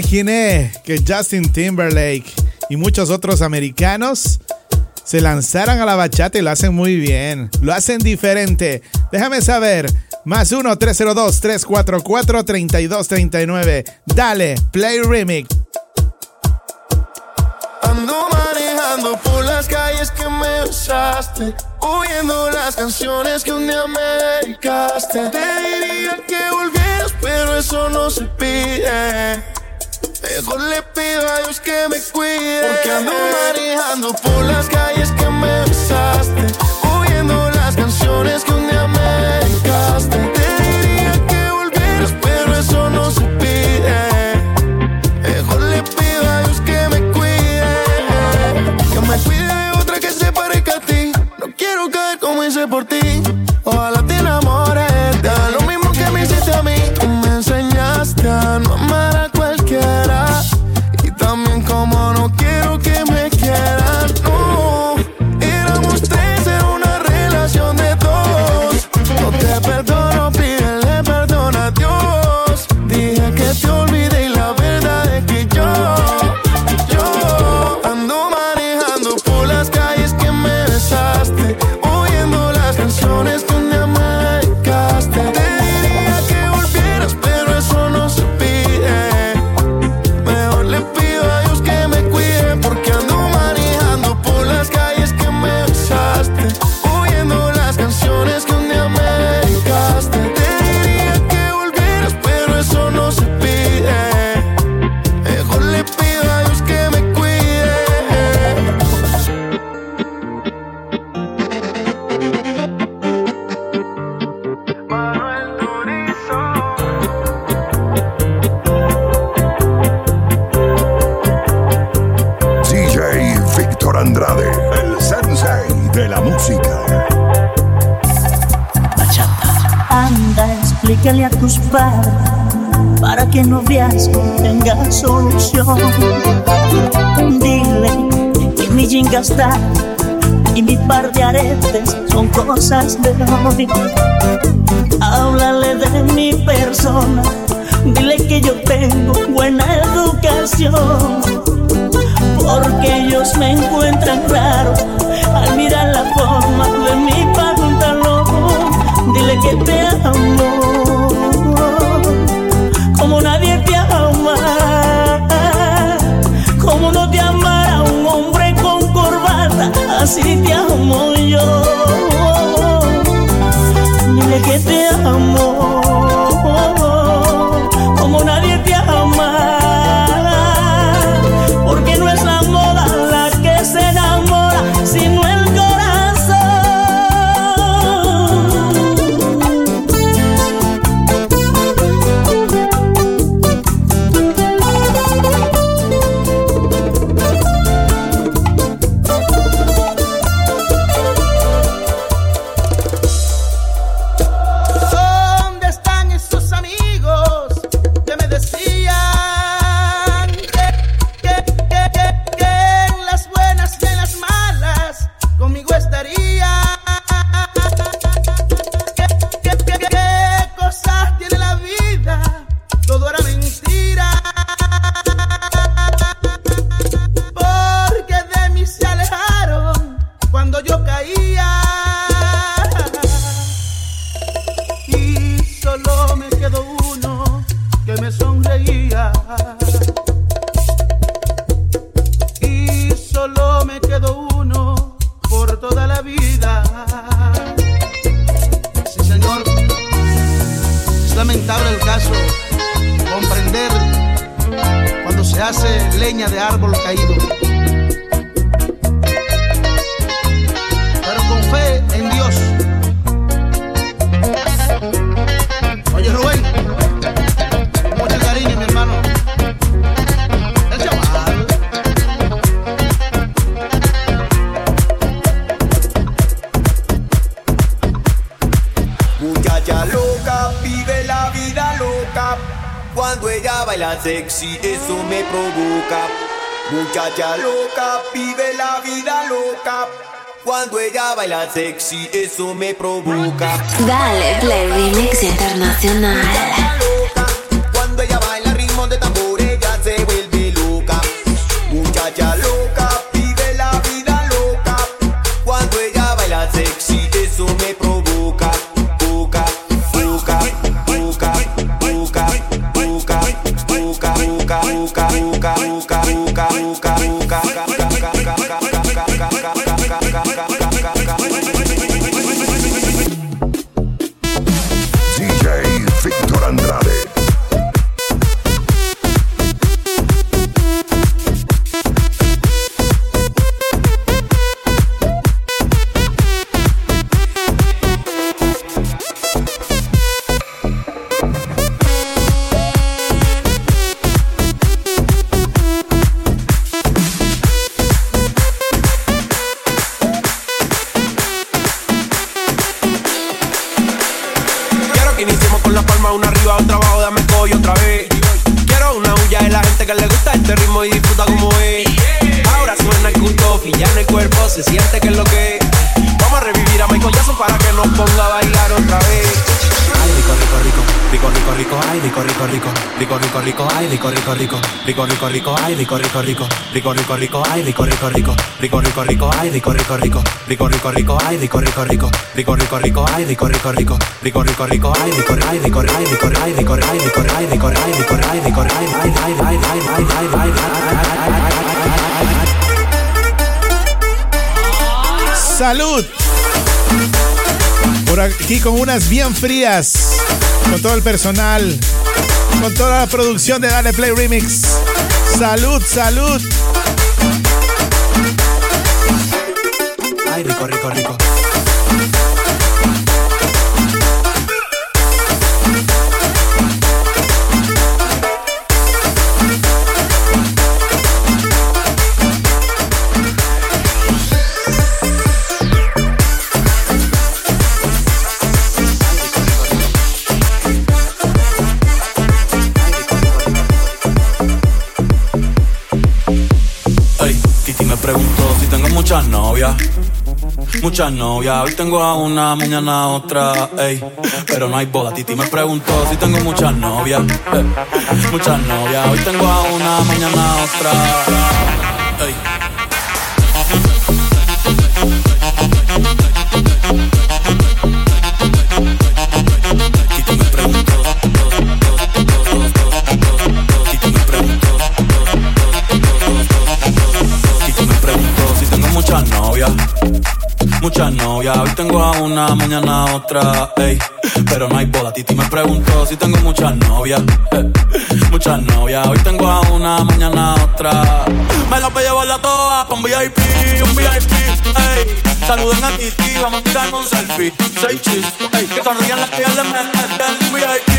imaginé que Justin Timberlake y muchos otros americanos se lanzaran a la bachata y lo hacen muy bien. Lo hacen diferente. Déjame saber. Más 1-302-344-3239. Dale, play remix. Ando manejando por las calles que me besaste, oyendo las canciones que un día me dedicaste. Te diría que volvieras, pero eso no se pide. Mejor le pido a Dios que me cuide. Porque ando manejando por las calles que me besaste, oyendo las canciones que un día me dedicaste. Te diría que volvieras, pero eso no se pide. Mejor le pido a Dios que me cuide. Que me cuide de otra que se parezca a ti. No quiero caer como hice por ti. Tus padres para que no veas tenga solución. Dile que mi jinga está y mi par de aretes son cosas de hoy. Háblale de mi persona, dile que yo tengo buena educación. Porque ellos me encuentran raro al mirar la forma de mi pantalón. Dile que te amo así te amo yo. Dile que te amo Cuando ella baila sexy, eso me provoca. Dale Play Remix Internacional. Rico, rico, rico, rico, rico, rico, ay, rico, rico, rico, rico, rico, rico, rico, rico, rico, rico, rico, rico, ay, rico, rico, rico, rico, rico, rico, ay, rico, rico, rico, rico, rico, rico, ay, rico, rico, Salud. Por aquí con unas bien. Con todo el personal. Con toda la producción de Dale Play Remix. Salud, salud. ay, rico, rico, rico. Muchas novias, hoy tengo a una, mañana otra, ey. Pero no hay boda. Titi me preguntó si tengo muchas novias. eh, Muchas novias, hoy tengo a una, mañana otra. Tengo a una, mañana a otra, ey. Pero no hay boda. Titi me preguntó si tengo muchas novias. eh. Muchas novias, hoy tengo a una, mañana a otra. Me la voy a llevar la toa pa' un VIP, un VIP, ey. Saluden a Titi, vamos a tirar un selfie. Seis chis, ey. Que sonrían las que ya le meten. Un VIP,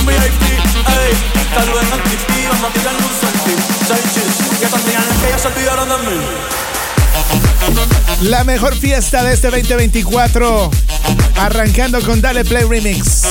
un VIP, ey. Saluden a Titi, vamos a tirar un selfie. Seis chis, que sonrían las que ya se olvidaron de mí. La mejor fiesta de este 2024. Arrancando con Dale Play Remix.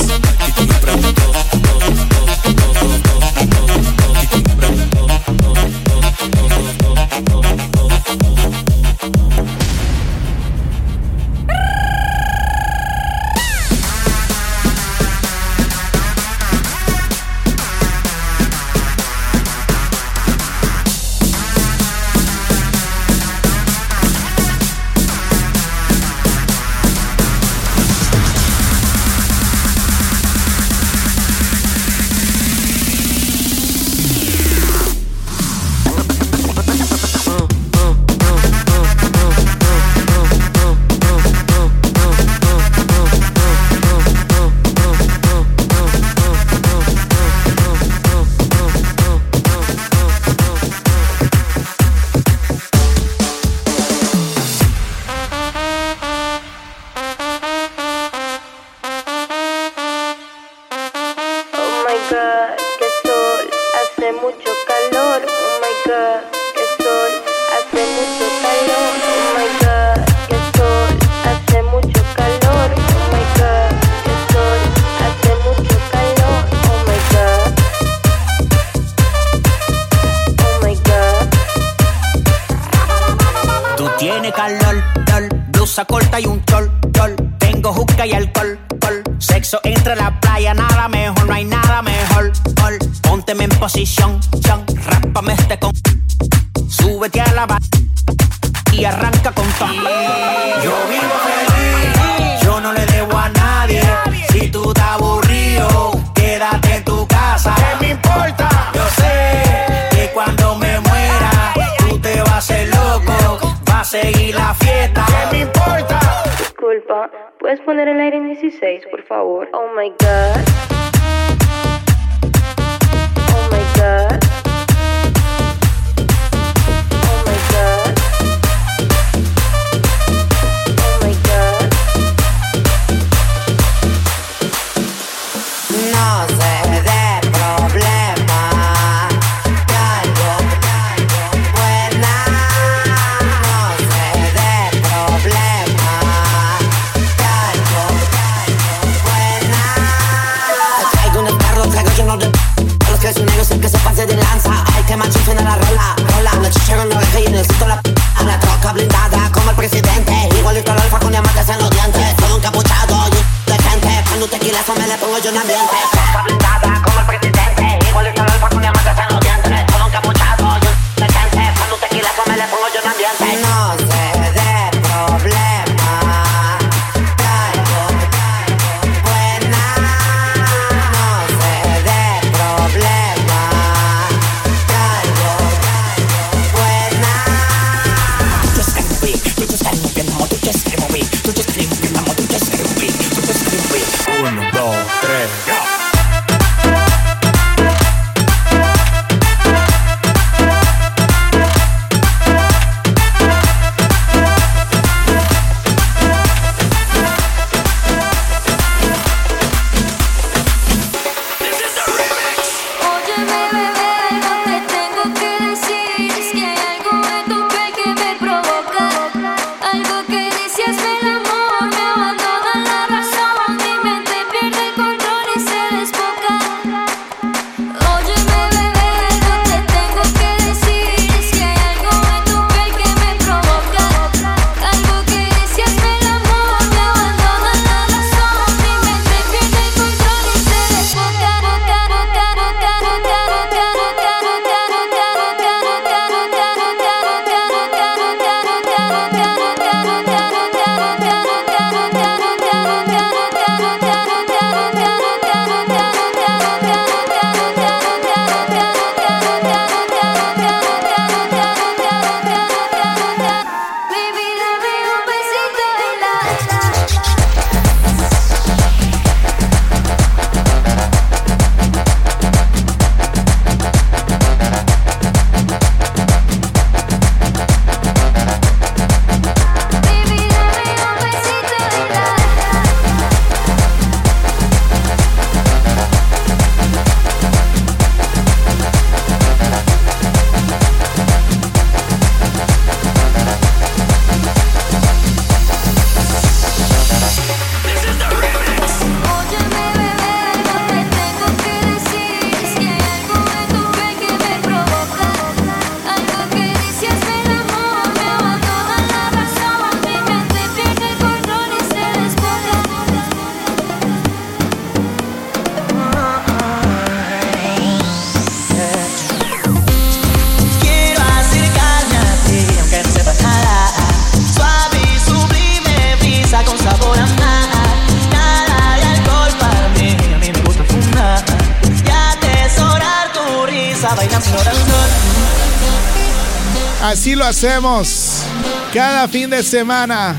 Hacemos cada fin de semana.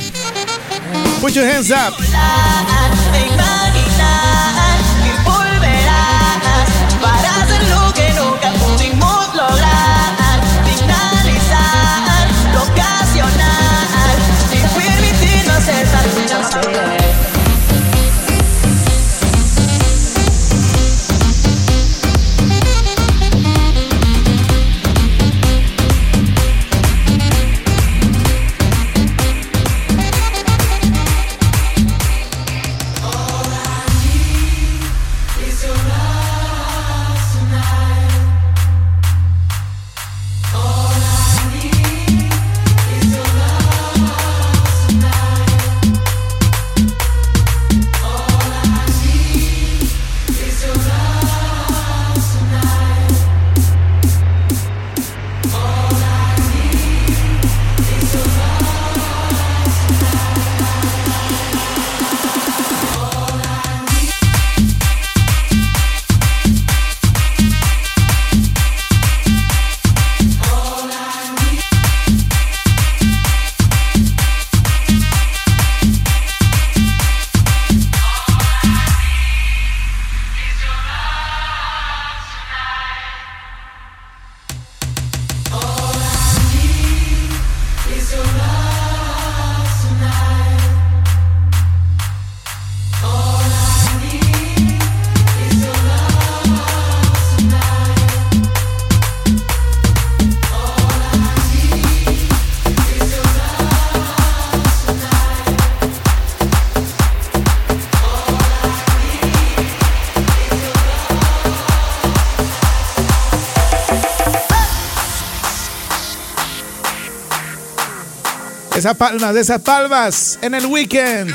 Put your hands up. Esa palmas, de esas palmas en el weekend.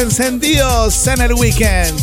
encendidos en el weekend.